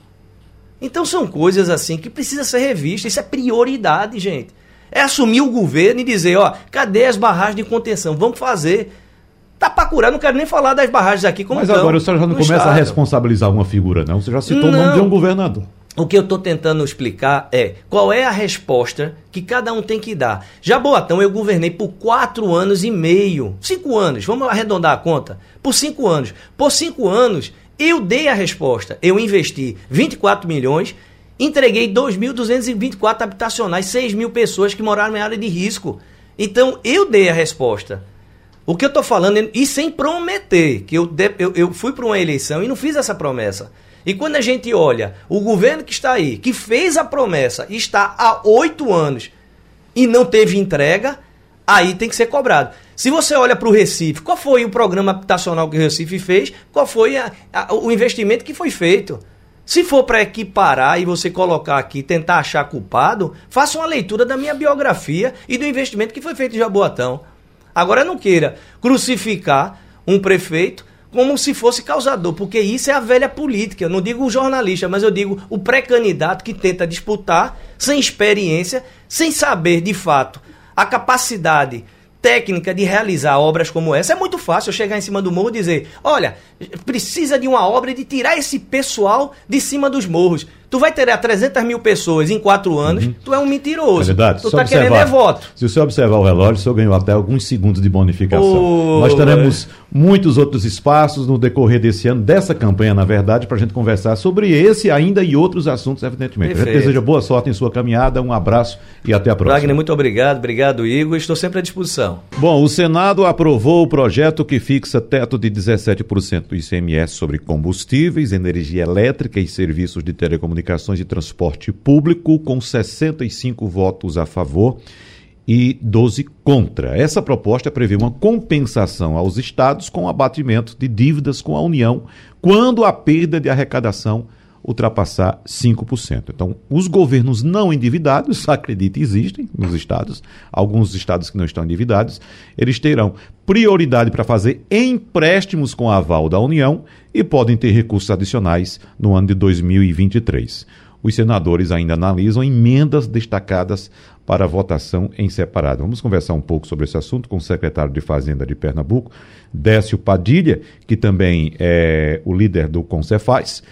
S6: Então são coisas assim que precisa ser revista. Isso é prioridade, gente. É assumir o governo e dizer, ó, cadê as barragens de contenção? Vamos fazer. Tá pra curar, não quero nem falar das barragens aqui como
S2: Mas
S6: tão
S2: agora o senhor já não começa a
S6: estado.
S2: responsabilizar uma figura, não. Você já citou o
S6: Não.
S2: nome de um governador.
S6: O que eu estou tentando explicar é qual é a resposta que cada um tem que dar. Jaboatão eu governei por quatro anos e meio. Cinco anos, vamos arredondar a conta. Por cinco anos. Por cinco anos, eu dei a resposta. Eu investi 24 milhões, entreguei 2.224 habitacionais, 6 mil pessoas que moraram em área de risco. Então, eu dei a resposta. O que eu estou falando, e sem prometer, que eu, eu, eu fui para uma eleição e não fiz essa promessa. E quando a gente olha o governo que está aí, que fez a promessa, está há oito anos e não teve entrega, aí tem que ser cobrado. Se você olha para o Recife, qual foi o programa habitacional que o Recife fez? Qual foi a- a- o investimento que foi feito? Se for para equiparar e você colocar aqui, tentar achar culpado, faça uma leitura da minha biografia e do investimento que foi feito em Jaboatão. Agora não queira crucificar um prefeito como se fosse causador, porque isso é a velha política. Eu não digo o jornalista, mas eu digo o pré-candidato que tenta disputar sem experiência, sem saber de fato a capacidade técnica de realizar obras como essa. É muito fácil chegar em cima do morro e dizer: olha, precisa de uma obra de tirar esse pessoal de cima dos morros. Tu vai ter 300 mil pessoas em quatro anos, tu é um mentiroso.
S2: Candidato,
S6: tu
S2: só
S6: tá querendo
S2: observar.
S6: é voto.
S2: Se você observar o relógio, o senhor ganhou até alguns segundos de bonificação.
S6: Ô,
S2: Nós teremos muitos outros espaços no decorrer desse ano, dessa campanha, na verdade, para a gente conversar sobre esse ainda e outros assuntos, evidentemente. A gente
S6: Perfeito.
S2: deseja boa sorte em sua caminhada, um abraço e até a próxima.
S6: Wagner, muito obrigado. Obrigado, Igor. Estou sempre à disposição.
S2: Bom, o Senado aprovou o projeto que fixa teto de 17% do ICMS sobre combustíveis, energia elétrica e serviços de telecomunicações e transporte público, com 65 votos a favor e 12 contra. Essa proposta prevê uma compensação aos estados com abatimento de dívidas com a União quando a perda de arrecadação ultrapassar 5%. Então, os governos não endividados, acredite, existem nos estados, alguns estados que não estão endividados, eles terão prioridade para fazer empréstimos com aval da União e podem ter recursos adicionais no ano de 2023. Os senadores ainda analisam emendas destacadas para votação em separado. Vamos conversar um pouco sobre esse assunto com o secretário de Fazenda de Pernambuco, Décio Padilha, que também é o líder do Concefaz,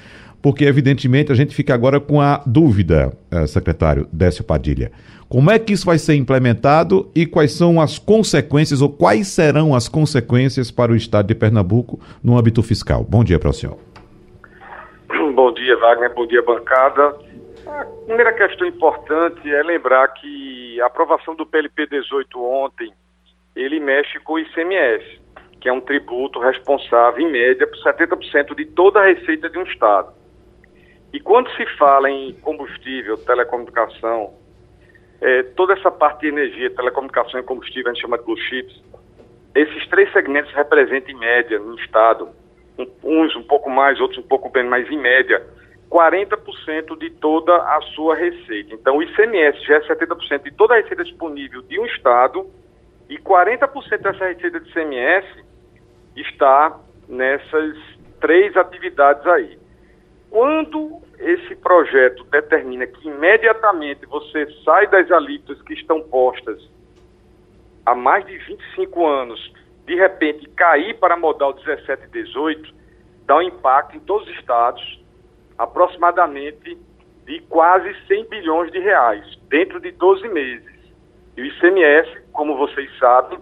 S2: porque evidentemente a gente fica agora com a dúvida, eh, secretário Décio Padilha. Como é que isso vai ser implementado e quais são as consequências ou quais serão as consequências para o estado de Pernambuco no âmbito fiscal? Bom dia para o senhor.
S7: Bom dia, Wagner. Bom dia, bancada. A primeira questão importante é lembrar que a aprovação do PLP 18 ontem, ele mexe com o ICMS, que é um tributo responsável, em média, por 70% de toda a receita de um Estado. E quando se fala em combustível, telecomunicação, eh, toda essa parte de energia, telecomunicação e combustível, a gente chama de blue chips, esses três segmentos representam, em média, no Estado, um- uns um pouco mais, outros um pouco menos, mas em média, 40% de toda a sua receita. Então, o ICMS já é 70% de toda a receita disponível de um Estado e 40% dessa receita de ICMS está nessas três atividades aí. Quando esse projeto determina que imediatamente você sai das alíquotas que estão postas há mais de 25 anos, de repente cair para modal 17 e 18, dá um impacto em todos os estados, aproximadamente de quase 100 bilhões de reais, dentro de 12 meses. E o ICMS, como vocês sabem,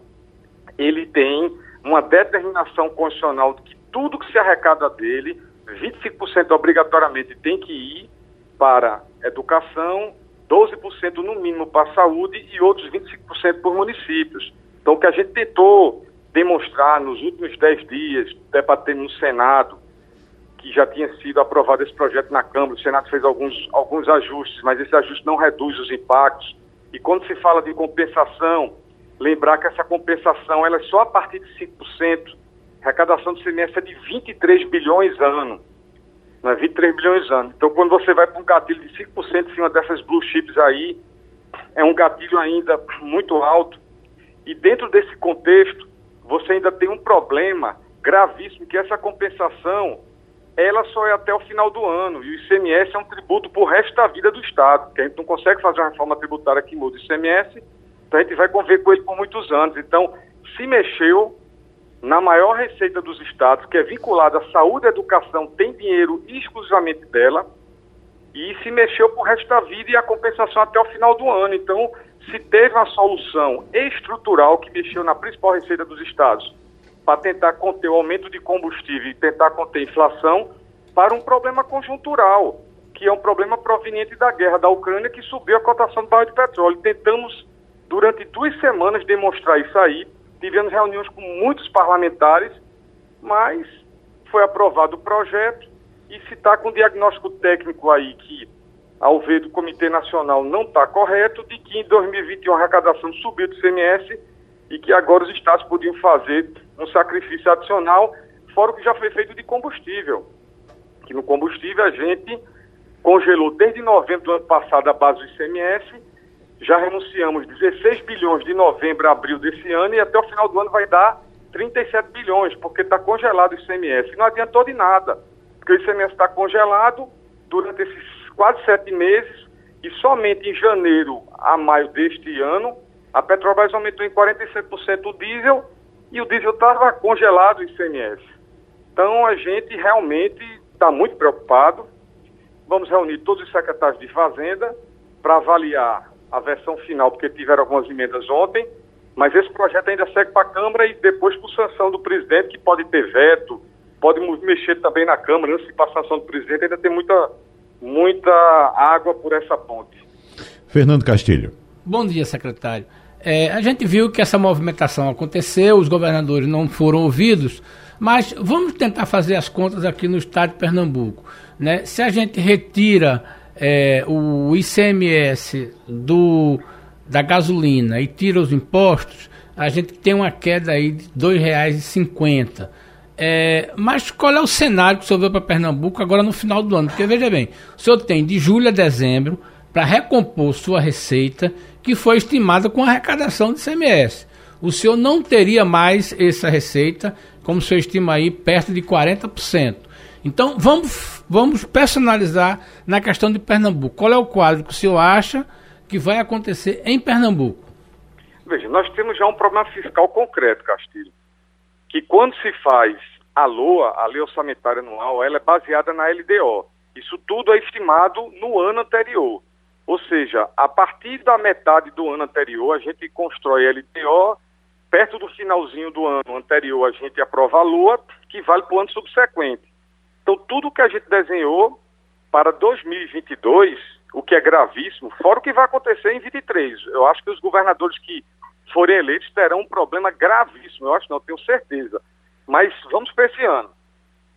S7: ele tem uma determinação constitucional de que tudo que se arrecada dele, 25% obrigatoriamente tem que ir para educação, 12% no mínimo para saúde e outros 25% por municípios. Então, o que a gente tentou demonstrar nos últimos 10 dias, debatendo no Senado, que já tinha sido aprovado esse projeto na Câmara, o Senado fez alguns, alguns ajustes, mas esse ajuste não reduz os impactos. E quando se fala de compensação, lembrar que essa compensação ela é só a partir de 5%. A arrecadação do semestre é de 23 bilhões ano. Não é 23 bilhões ano. Então, quando você vai para um gatilho de 5% em cima dessas blue chips aí, é um gatilho ainda muito alto. E dentro desse contexto, você ainda tem um problema gravíssimo, que essa compensação, ela só é até o final do ano. E o ICMS é um tributo para o resto da vida do Estado, que a gente não consegue fazer uma reforma tributária que muda o ICMS, então a gente vai conviver com ele por muitos anos. Então, se mexeu na maior receita dos estados, que é vinculada à saúde e educação, tem dinheiro exclusivamente dela, e se mexeu para o resto da vida e a compensação até o final do ano. Então, se teve uma solução estrutural que mexeu na principal receita dos estados para tentar conter o aumento de combustível e tentar conter inflação, para um problema conjuntural, que é um problema proveniente da guerra da Ucrânia que subiu a cotação do barril de petróleo. Tentamos, durante duas semanas, demonstrar isso aí. Tivemos reuniões com muitos parlamentares, mas foi aprovado o projeto e se está com diagnóstico técnico aí que ao ver do Comitê Nacional não está correto, de que em 2021 a arrecadação subiu do CMS e que agora os estados podiam fazer um sacrifício adicional, fora o que já foi feito de combustível. Que no combustível a gente congelou desde novembro do ano passado a base do ICMS, já renunciamos 16 bilhões de novembro a abril desse ano e até o final do ano vai dar 37 bilhões, porque está congelado o ICMS. Não adiantou de nada, porque o ICMS está congelado durante esses quase sete meses e somente em janeiro a maio deste ano a Petrobras aumentou em 47% o diesel e o diesel estava congelado em ICMS. Então a gente realmente está muito preocupado. Vamos reunir todos os secretários de Fazenda para avaliar a versão final, porque tiveram algumas emendas ontem, mas esse projeto ainda segue para a Câmara e depois por sanção do presidente, que pode ter veto, pode mexer também na Câmara, antes de passar a sanção do presidente, ainda tem muita muita água por essa ponte.
S2: Fernando Castilho.
S5: Bom dia, secretário. É, a gente viu que essa movimentação aconteceu, os governadores não foram ouvidos, mas vamos tentar fazer as contas aqui no estado de Pernambuco. Né? Se a gente retira é, o ICMS do, da gasolina e tira os impostos, a gente tem uma queda aí de R$ 2,50. É, mas qual é o cenário que o senhor vê para Pernambuco agora no final do ano? Porque veja bem, o senhor tem de julho a dezembro para recompor sua receita, que foi estimada com a arrecadação de CMS. O senhor não teria mais essa receita, como o senhor estima aí, perto de 40%. Então vamos, vamos personalizar na questão de Pernambuco. Qual é o quadro que o senhor acha que vai acontecer em Pernambuco?
S7: Veja, nós temos já um problema fiscal concreto, Castilho que quando se faz a LOA, a Lei Orçamentária Anual, ela é baseada na LDO. Isso tudo é estimado no ano anterior. Ou seja, a partir da metade do ano anterior, a gente constrói a LDO, perto do finalzinho do ano anterior, a gente aprova a LOA, que vale para o ano subsequente. Então, tudo que a gente desenhou para 2022, o que é gravíssimo, fora o que vai acontecer em 23. Eu acho que os governadores que forem eleitos terão um problema gravíssimo. Eu acho não, tenho certeza. Mas vamos para esse ano.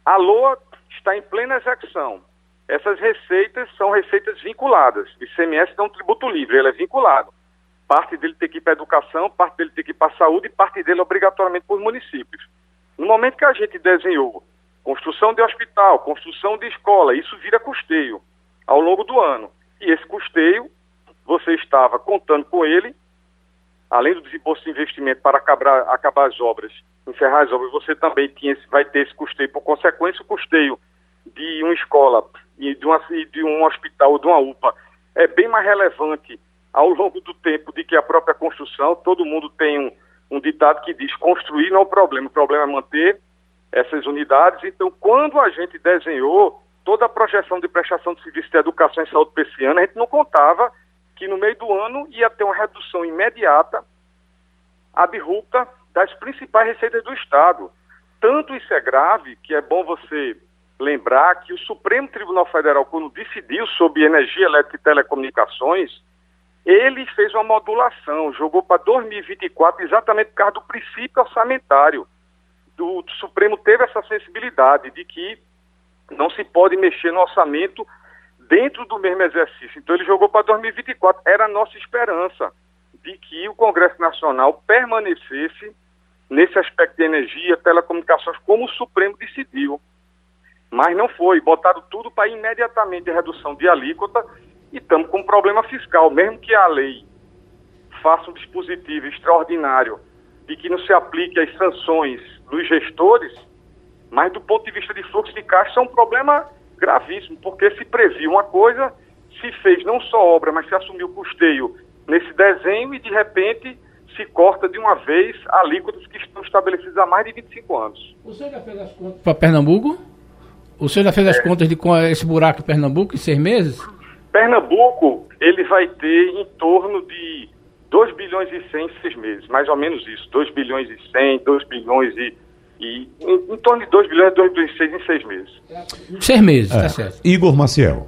S7: A LOA está em plena execução. Essas receitas são receitas vinculadas. O ICMS é um tributo livre, ele é vinculado. Parte dele tem que ir para a educação, parte dele tem que ir para a saúde e parte dele obrigatoriamente para os municípios. No momento que a gente desenhou construção de hospital, construção de escola, isso vira custeio ao longo do ano. E esse custeio, você estava contando com ele além do desembolso de investimento para acabar, acabar as obras, encerrar as obras, você também tinha, vai ter esse custeio. Por consequência, o custeio de uma escola e de, uma, de um hospital ou de uma UPA é bem mais relevante ao longo do tempo do que a própria construção. Todo mundo tem um, um ditado que diz construir não é o problema, o problema é manter essas unidades. Então, quando a gente desenhou toda a projeção de prestação de serviço de educação e saúde para esse ano, a gente não contava que no meio do ano ia ter uma redução imediata, abrupta, das principais receitas do Estado. Tanto isso é grave que é bom você lembrar que o Supremo Tribunal Federal, quando decidiu sobre energia elétrica e telecomunicações, ele fez uma modulação, jogou para 2024 exatamente por causa do princípio orçamentário. O Supremo teve essa sensibilidade de que não se pode mexer no orçamento dentro do mesmo exercício. Então ele jogou para 2024. Era a nossa esperança de que o Congresso Nacional permanecesse nesse aspecto de energia, telecomunicações, como o Supremo decidiu. Mas não foi. Botaram tudo para imediatamente a redução de alíquota e estamos com um problema fiscal. Mesmo que a lei faça um dispositivo extraordinário de que não se aplique as sanções dos gestores, mas do ponto de vista de fluxo de caixa é um problema gravíssimo, porque se previu uma coisa, se fez não só obra, mas se assumiu o custeio nesse desenho e de repente se corta de uma vez alíquotas que estão estabelecidas há mais de 25 anos.
S5: O senhor já fez as contas para Pernambuco? O senhor já fez é. as contas de esse buraco em Pernambuco em seis meses?
S7: Pernambuco, ele vai ter em torno de 2 bilhões e 100 em seis meses, mais ou menos isso, 2 bilhões e 100, 2 bilhões e, e em, em, torno de 2 bilhões e 2 bilhões e 6 em seis meses.
S5: Seis meses, é. tá certo.
S2: Igor Maciel.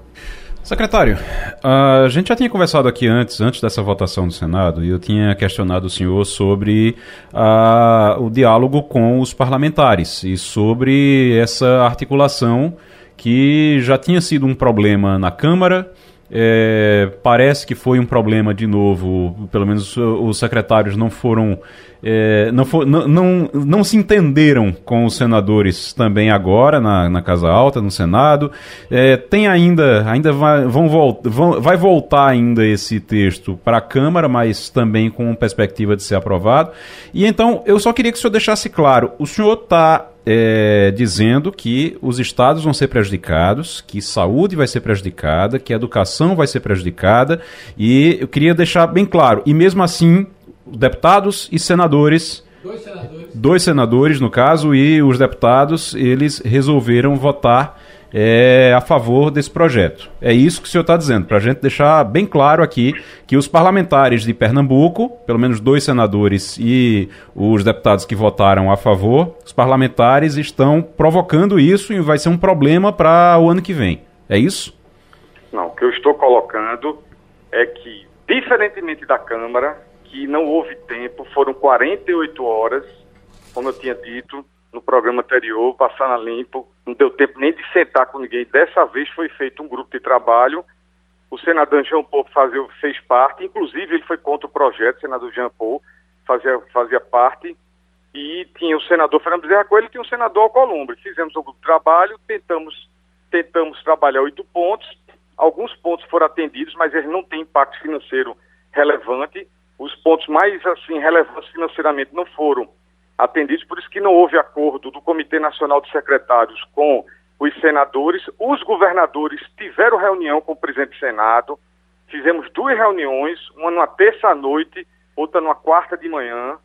S4: Secretário, a gente já tinha conversado aqui antes, antes dessa votação do Senado, e eu tinha questionado o senhor sobre uh, o diálogo com os parlamentares e sobre essa articulação que já tinha sido um problema na Câmara é, parece que foi um problema de novo, pelo menos os secretários não foram. É, não, for, não, não, não, se entenderam com os senadores também agora na, na Casa Alta, no Senado. É, tem ainda, ainda vai, vão vão, vai voltar ainda esse texto para a Câmara, mas também com perspectiva de ser aprovado. E então eu só queria que o senhor deixasse claro: o senhor está é, dizendo que os estados vão ser prejudicados, que saúde vai ser prejudicada, que a educação vai ser prejudicada, e eu queria deixar bem claro, e mesmo assim, deputados e senadores. Dois senadores. Dois senadores, no caso, e os deputados, eles resolveram votar é, a favor desse projeto. É isso que o senhor está dizendo, para a gente deixar bem claro aqui que os parlamentares de Pernambuco, pelo menos dois senadores e os deputados que votaram a favor, os parlamentares estão provocando isso e vai ser um problema para o ano que vem. É isso?
S7: Não, o que eu estou colocando é que, diferentemente da Câmara, que não houve tempo, foram 48 horas, como eu tinha dito, no programa anterior, passando a limpo, não deu tempo nem de sentar com ninguém. Dessa vez foi feito um grupo de trabalho. O senador Jean Paul fazia, fez parte, inclusive ele foi contra o projeto, o senador Jean Paul fazia, fazia parte, e tinha o senador Fernando Bezerra Coelho e tinha o senador Alcolumbre. Fizemos um grupo de trabalho, tentamos, tentamos trabalhar oito pontos, alguns pontos foram atendidos, mas eles não têm impacto financeiro relevante. Os pontos mais assim relevantes financeiramente não foram atendidos, por isso que não houve acordo do Comitê Nacional de Secretários com os senadores. Os governadores tiveram reunião com o presidente do Senado, fizemos duas reuniões, uma numa terça-noite, outra numa quarta de manhã.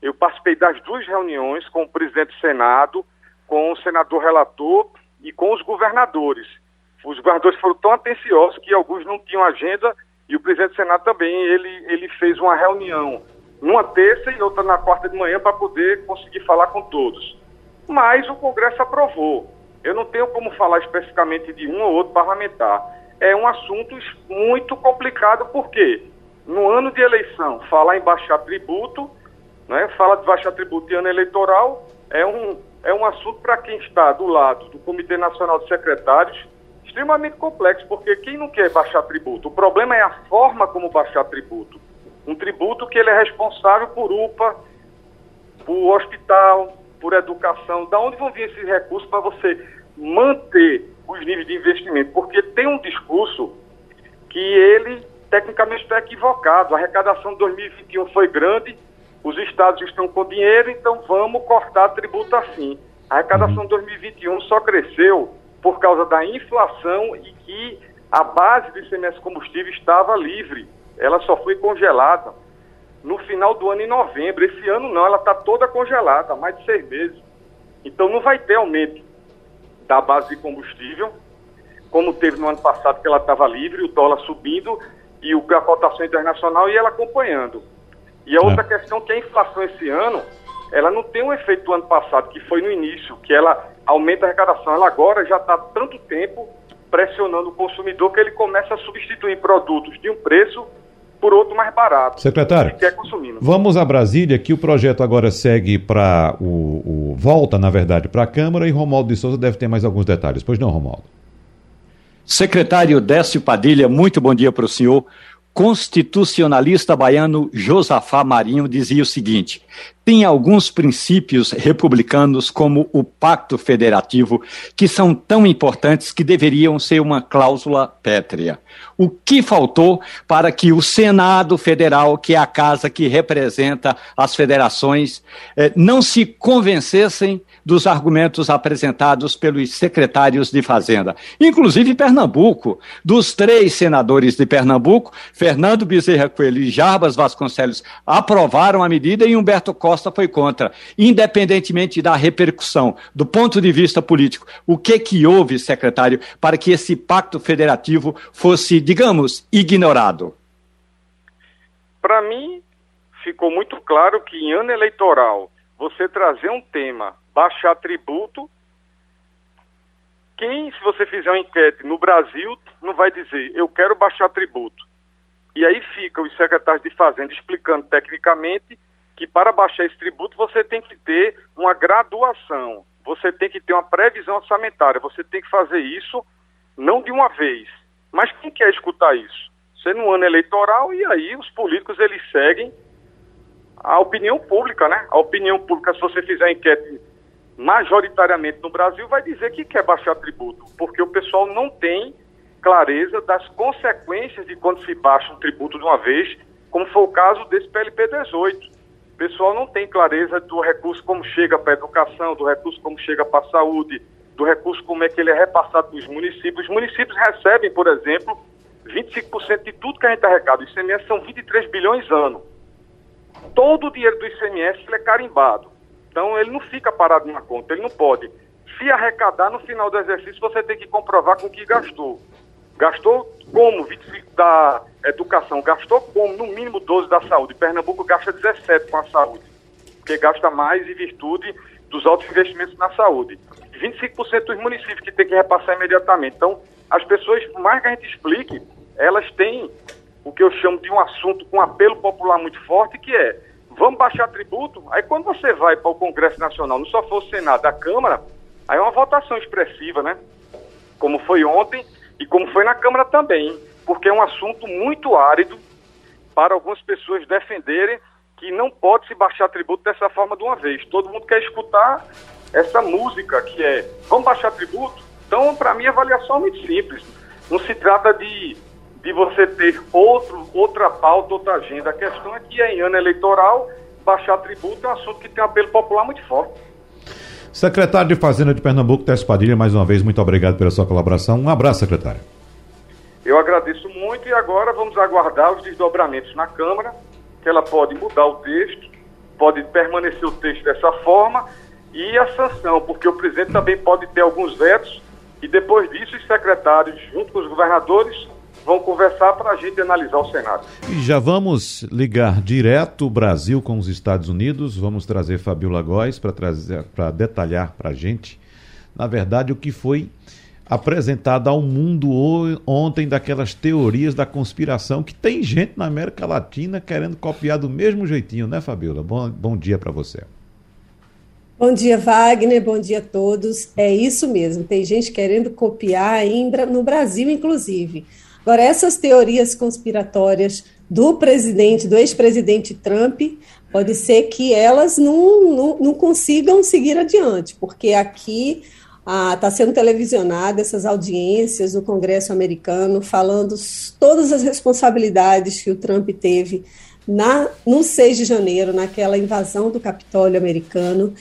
S7: Eu participei das duas reuniões com o presidente do Senado, com o senador relator e com os governadores. Os governadores foram tão atenciosos que alguns não tinham agenda e o presidente do Senado também, ele, ele fez uma reunião numa terça e outra na quarta de manhã para poder conseguir falar com todos. Mas o Congresso aprovou. Eu não tenho como falar especificamente de um ou outro parlamentar. É um assunto muito complicado, porque no ano de eleição, falar em baixar tributo, né, fala de baixar tributo em ano eleitoral, é um, é um assunto para quem está do lado do Comitê Nacional de Secretários extremamente complexo, porque quem não quer baixar tributo? O problema é a forma como baixar tributo um tributo que ele é responsável por UPA, por hospital, por educação. Da onde vão vir esses recursos para você manter os níveis de investimento? Porque tem um discurso que ele tecnicamente está equivocado. A arrecadação de 2021 foi grande, os estados estão com dinheiro, então vamos cortar tributo assim. A arrecadação de 2021 só cresceu por causa da inflação e que a base do ICMS combustível estava livre ela só foi congelada no final do ano, em novembro. Esse ano não, ela está toda congelada, há mais de seis meses. Então não vai ter aumento da base de combustível. como teve no ano passado, que ela estava livre, o dólar subindo e o, a cotação internacional e ela acompanhando. E a outra é. questão que a inflação esse ano, ela não tem um efeito do ano passado, que foi no início, que ela aumenta a arrecadação. Ela agora já está tanto tempo pressionando o consumidor que ele começa a substituir produtos de um preço por outro mais barato.
S2: Secretário,
S7: quer consumindo.
S2: vamos a Brasília, que o projeto agora segue para o, o, volta, na verdade, para a Câmara e Romualdo de Souza deve ter mais alguns detalhes. Pois não, Romualdo?
S3: Secretário Décio Padilha, muito bom dia para o senhor constitucionalista baiano Josafá Marinho dizia o seguinte: tem alguns princípios republicanos, como o Pacto Federativo, que são tão importantes que deveriam ser uma cláusula pétrea. O que faltou para que o Senado Federal, que é a casa que representa as federações, eh, não se convencessem dos argumentos apresentados pelos secretários de Fazenda. Inclusive Pernambuco, dos três senadores de Pernambuco, Fernando Bezerra Coelho e Jarbas Vasconcelos aprovaram a medida e Humberto Costa foi contra, independentemente da repercussão do ponto de vista político. O que que houve, secretário, para que esse pacto federativo fosse, digamos, ignorado?
S7: Para mim, ficou muito claro que em ano eleitoral você trazer um tema baixar tributo. Quem, se você fizer uma enquete no Brasil, não vai dizer eu quero baixar tributo. E aí fica os secretários de Fazenda explicando tecnicamente que para baixar esse tributo você tem que ter uma graduação, você tem que ter uma previsão orçamentária, você tem que fazer isso não de uma vez. Mas quem quer escutar isso? Você no ano eleitoral e aí os políticos eles seguem a opinião pública, né? A opinião pública, se você fizer enquete majoritariamente no Brasil, vai dizer que quer baixar tributo, porque o pessoal não tem clareza das consequências de quando se baixa um tributo de uma vez, como foi o caso desse PLP 18. O pessoal não tem clareza do recurso como chega para a educação, do recurso como chega para a saúde, do recurso como é que ele é repassado para os municípios. Os municípios recebem, por exemplo, 25% de tudo que a gente arrecada. O ICMS são 23 bilhões ano. Todo o dinheiro do ICMS é carimbado. Então ele não fica parado numa conta, ele não pode. Se arrecadar no final do exercício, você tem que comprovar com o que gastou. Gastou como 25 da educação, gastou como no mínimo 12 da saúde. Pernambuco gasta 17 com a saúde, porque gasta mais em virtude dos altos investimentos na saúde. 25% dos municípios que tem que repassar imediatamente. Então, as pessoas, mais que a gente explique, elas têm o que eu chamo de um assunto com apelo popular muito forte, que é vamos baixar tributo. Aí quando você vai para o Congresso Nacional, não só for o Senado, a Câmara, aí é uma votação expressiva, né? Como foi ontem e como foi na Câmara também, porque é um assunto muito árido para algumas pessoas defenderem que não pode se baixar tributo dessa forma de uma vez. Todo mundo quer escutar essa música que é vamos baixar tributo. Então, para mim, a avaliação é muito simples. Não se trata de de você ter outro, outra pauta, outra agenda. A questão é que em ano eleitoral, baixar tributo é um assunto que tem um apelo popular muito forte.
S2: Secretário de Fazenda de Pernambuco, Tess Padilha, mais uma vez, muito obrigado pela sua colaboração. Um abraço, secretário.
S7: Eu agradeço muito e agora vamos aguardar os desdobramentos na Câmara, que ela pode mudar o texto, pode permanecer o texto dessa forma e a sanção, porque o presidente também pode ter alguns vetos e depois disso os secretários, junto com os governadores, vão conversar para a gente analisar o cenário.
S2: E já vamos ligar direto o Brasil com os Estados Unidos. Vamos trazer Fabiola Góes para trazer para detalhar para a gente, na verdade, o que foi apresentado ao mundo ontem daquelas teorias da conspiração que tem gente na América Latina querendo copiar do mesmo jeitinho, né, Fabiola? Bom, bom dia para você.
S8: Bom dia, Wagner. Bom dia a todos. É isso mesmo. Tem gente querendo copiar ainda no Brasil, inclusive. Agora, essas teorias conspiratórias do presidente, do ex-presidente Trump, pode ser que elas não, não, não consigam seguir adiante, porque aqui está ah, sendo televisionada essas audiências do Congresso americano falando todas as responsabilidades que o Trump teve na, no 6 de janeiro, naquela invasão do Capitólio americano,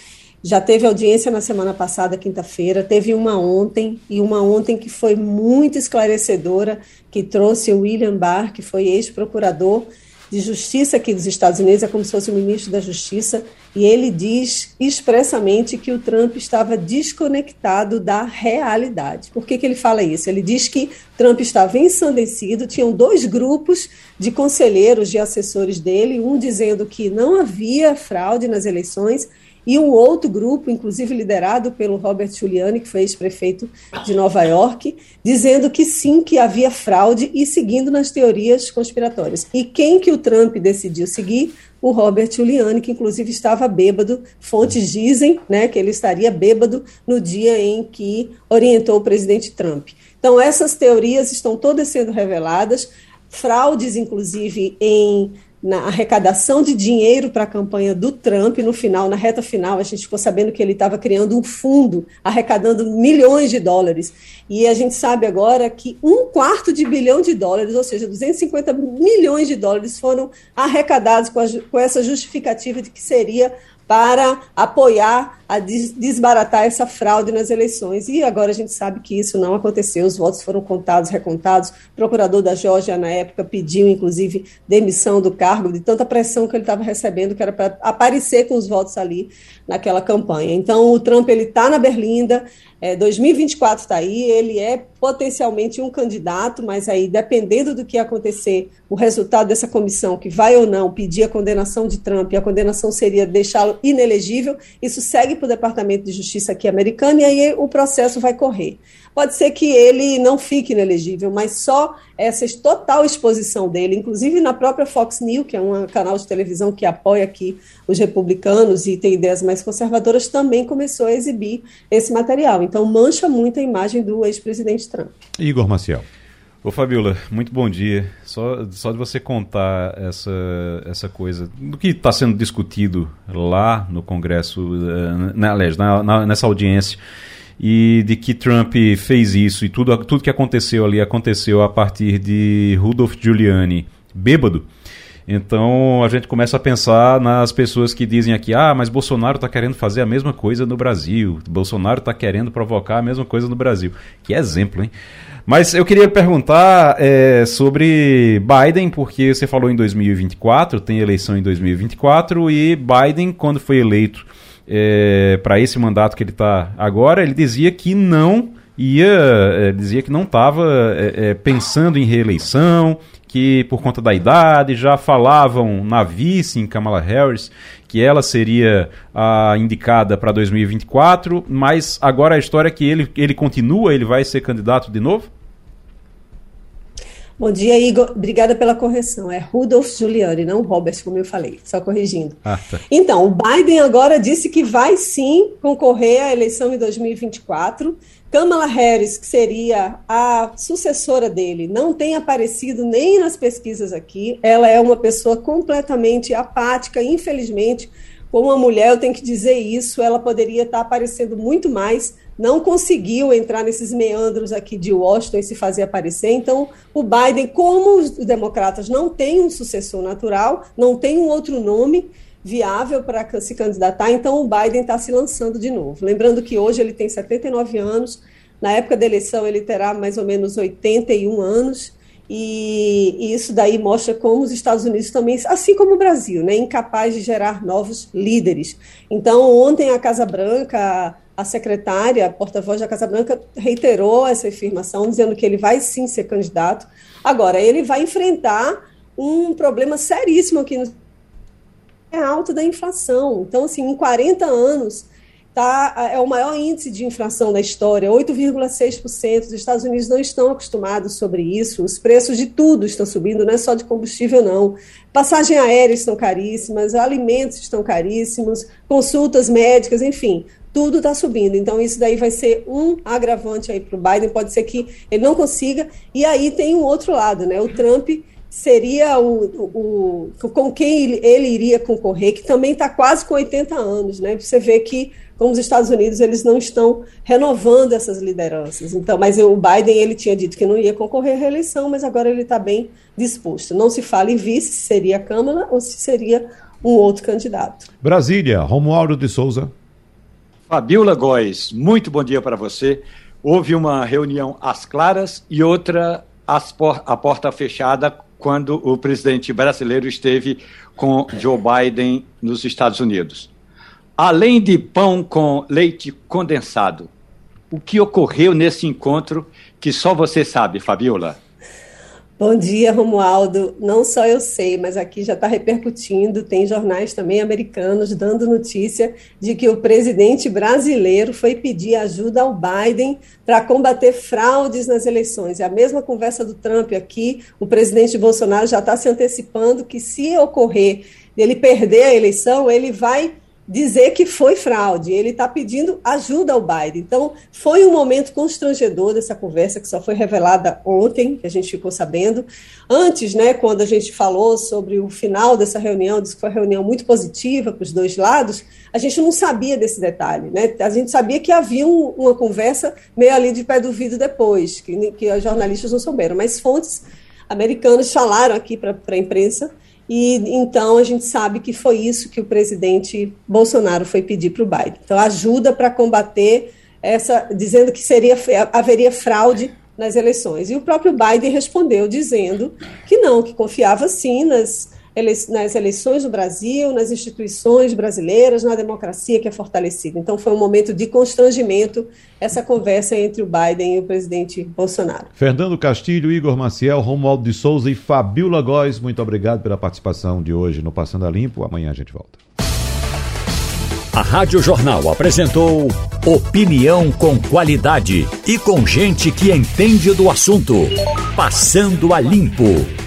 S8: já teve audiência na semana passada, quinta-feira, teve uma ontem, e uma ontem que foi muito esclarecedora, que trouxe o William Barr, que foi ex-procurador de Justiça aqui dos Estados Unidos, é como se fosse o ministro da Justiça, e ele diz expressamente que o Trump estava desconectado da realidade. Por que, que ele fala isso? Ele diz que Trump estava ensandecido, tinham dois grupos de conselheiros, de assessores dele, um dizendo que não havia fraude nas eleições e um outro grupo, inclusive liderado pelo Robert Giuliani, que foi ex-prefeito de Nova York, dizendo que sim, que havia fraude e seguindo nas teorias conspiratórias. E quem que o Trump decidiu seguir? O Robert Giuliani, que inclusive estava bêbado, fontes dizem né, que ele estaria bêbado no dia em que orientou o presidente Trump. Então, essas teorias estão todas sendo reveladas, fraudes, inclusive, em na arrecadação de dinheiro para a campanha do Trump, no final, na reta final, a gente ficou sabendo que ele estava criando um fundo arrecadando milhões de dólares. E a gente sabe agora que um quarto de bilhão de dólares, ou seja, 250 milhões de dólares, foram arrecadados com, a, com essa justificativa de que seria para apoiar a desbaratar essa fraude nas eleições. E agora a gente sabe que isso não aconteceu, os votos foram contados, recontados. O procurador da Geórgia, na época, pediu, inclusive, demissão do cargo, de tanta pressão que ele estava recebendo, que era para aparecer com os votos ali naquela campanha. Então, o Trump ele está na Berlinda, é, 2024 está aí, ele é potencialmente um candidato, mas aí, dependendo do que acontecer, o resultado dessa comissão, que vai ou não pedir a condenação de Trump, e a condenação seria deixá-lo inelegível, isso segue para o Departamento de Justiça aqui americano, e aí o processo vai correr. Pode ser que ele não fique inelegível, mas só essa total exposição dele, inclusive na própria Fox News, que é um canal de televisão que apoia aqui os republicanos e tem ideias mais conservadoras, também começou a exibir esse material. Então, mancha muito a imagem do ex-presidente Trump.
S2: Igor Maciel.
S4: Ô Fabiola, muito bom dia. Só, só de você contar essa, essa coisa, do que está sendo discutido lá no Congresso, uh, na, na, na, nessa audiência, e de que Trump fez isso e tudo, tudo que aconteceu ali aconteceu a partir de Rudolph Giuliani bêbado. Então a gente começa a pensar nas pessoas que dizem aqui: ah, mas Bolsonaro está querendo fazer a mesma coisa no Brasil, Bolsonaro está querendo provocar a mesma coisa no Brasil. Que exemplo, hein? Mas eu queria perguntar é, sobre Biden, porque você falou em 2024, tem eleição em 2024, e Biden, quando foi eleito é, para esse mandato que ele está agora, ele dizia que não ia, é, dizia que não estava é, é, pensando em reeleição, que por conta da idade já falavam na vice em Kamala Harris que ela seria a indicada para 2024, mas agora a história é que ele, ele continua, ele vai ser candidato de novo?
S8: Bom dia, Igor. Obrigada pela correção. É Rudolph Giuliani, não Robert, como eu falei, só corrigindo. Ah, tá. Então, o Biden agora disse que vai sim concorrer à eleição em 2024. Kamala Harris, que seria a sucessora dele, não tem aparecido nem nas pesquisas aqui. Ela é uma pessoa completamente apática, infelizmente. Como uma mulher, eu tenho que dizer isso, ela poderia estar aparecendo muito mais não conseguiu entrar nesses meandros aqui de Washington e se fazer aparecer. Então, o Biden, como os democratas não têm um sucessor natural, não tem um outro nome viável para se candidatar, então o Biden está se lançando de novo. Lembrando que hoje ele tem 79 anos, na época da eleição ele terá mais ou menos 81 anos. E, e, isso daí mostra como os Estados Unidos também, assim como o Brasil, né, incapaz de gerar novos líderes. Então, ontem a Casa Branca, a secretária, a porta-voz da Casa Branca, reiterou essa afirmação, dizendo que ele vai sim ser candidato. Agora, ele vai enfrentar um problema seríssimo aqui no é alta da inflação. Então, assim, em 40 anos, tá, é o maior índice de inflação da história, 8,6%. Os Estados Unidos não estão acostumados sobre isso. Os preços de tudo estão subindo, não é só de combustível, não. Passagem aérea estão caríssimas, alimentos estão caríssimos, consultas médicas, enfim tudo está subindo. Então, isso daí vai ser um agravante aí para o Biden. Pode ser que ele não consiga. E aí tem um outro lado, né? O Trump seria o, o, com quem ele, ele, iria concorrer, que também está quase com 80 anos, né? Você vê que, como os Estados Unidos, eles não estão renovando essas lideranças. Então, mas o Biden ele tinha dito que não ia concorrer à reeleição, mas agora ele está bem disposto. Não se fala em vice se seria a Câmara ou se seria um outro candidato.
S2: Brasília, Romualdo de Souza.
S3: Fabiola Góes, muito bom dia para você. Houve uma reunião às claras e outra às por a porta fechada quando o presidente brasileiro esteve com Joe Biden nos Estados Unidos. Além de pão com leite condensado, o que ocorreu nesse encontro que só você sabe, Fabiola?
S8: Bom dia, Romualdo. Não só eu sei, mas aqui já está repercutindo. Tem jornais também americanos dando notícia de que o presidente brasileiro foi pedir ajuda ao Biden para combater fraudes nas eleições. É a mesma conversa do Trump aqui. O presidente Bolsonaro já está se antecipando que, se ocorrer ele perder a eleição, ele vai dizer que foi fraude. Ele está pedindo ajuda ao Biden. Então, foi um momento constrangedor dessa conversa que só foi revelada ontem, que a gente ficou sabendo. Antes, né, quando a gente falou sobre o final dessa reunião, disse que foi uma reunião muito positiva para os dois lados, a gente não sabia desse detalhe. Né? A gente sabia que havia um, uma conversa meio ali de pé do vidro depois, que, que os jornalistas não souberam, mas fontes americanas falaram aqui para a imprensa e então a gente sabe que foi isso que o presidente Bolsonaro foi pedir para o Biden. Então, ajuda para combater essa, dizendo que seria, haveria fraude nas eleições. E o próprio Biden respondeu dizendo que não, que confiava sim nas nas eleições do Brasil, nas instituições brasileiras, na democracia que é fortalecida. Então foi um momento de constrangimento essa conversa entre o Biden e o presidente Bolsonaro.
S2: Fernando Castilho, Igor Maciel, Romualdo de Souza e Fabiola Góes, muito obrigado pela participação de hoje no Passando a Limpo. Amanhã a gente volta.
S1: A Rádio Jornal apresentou opinião com qualidade e com gente que entende do assunto. Passando a Limpo.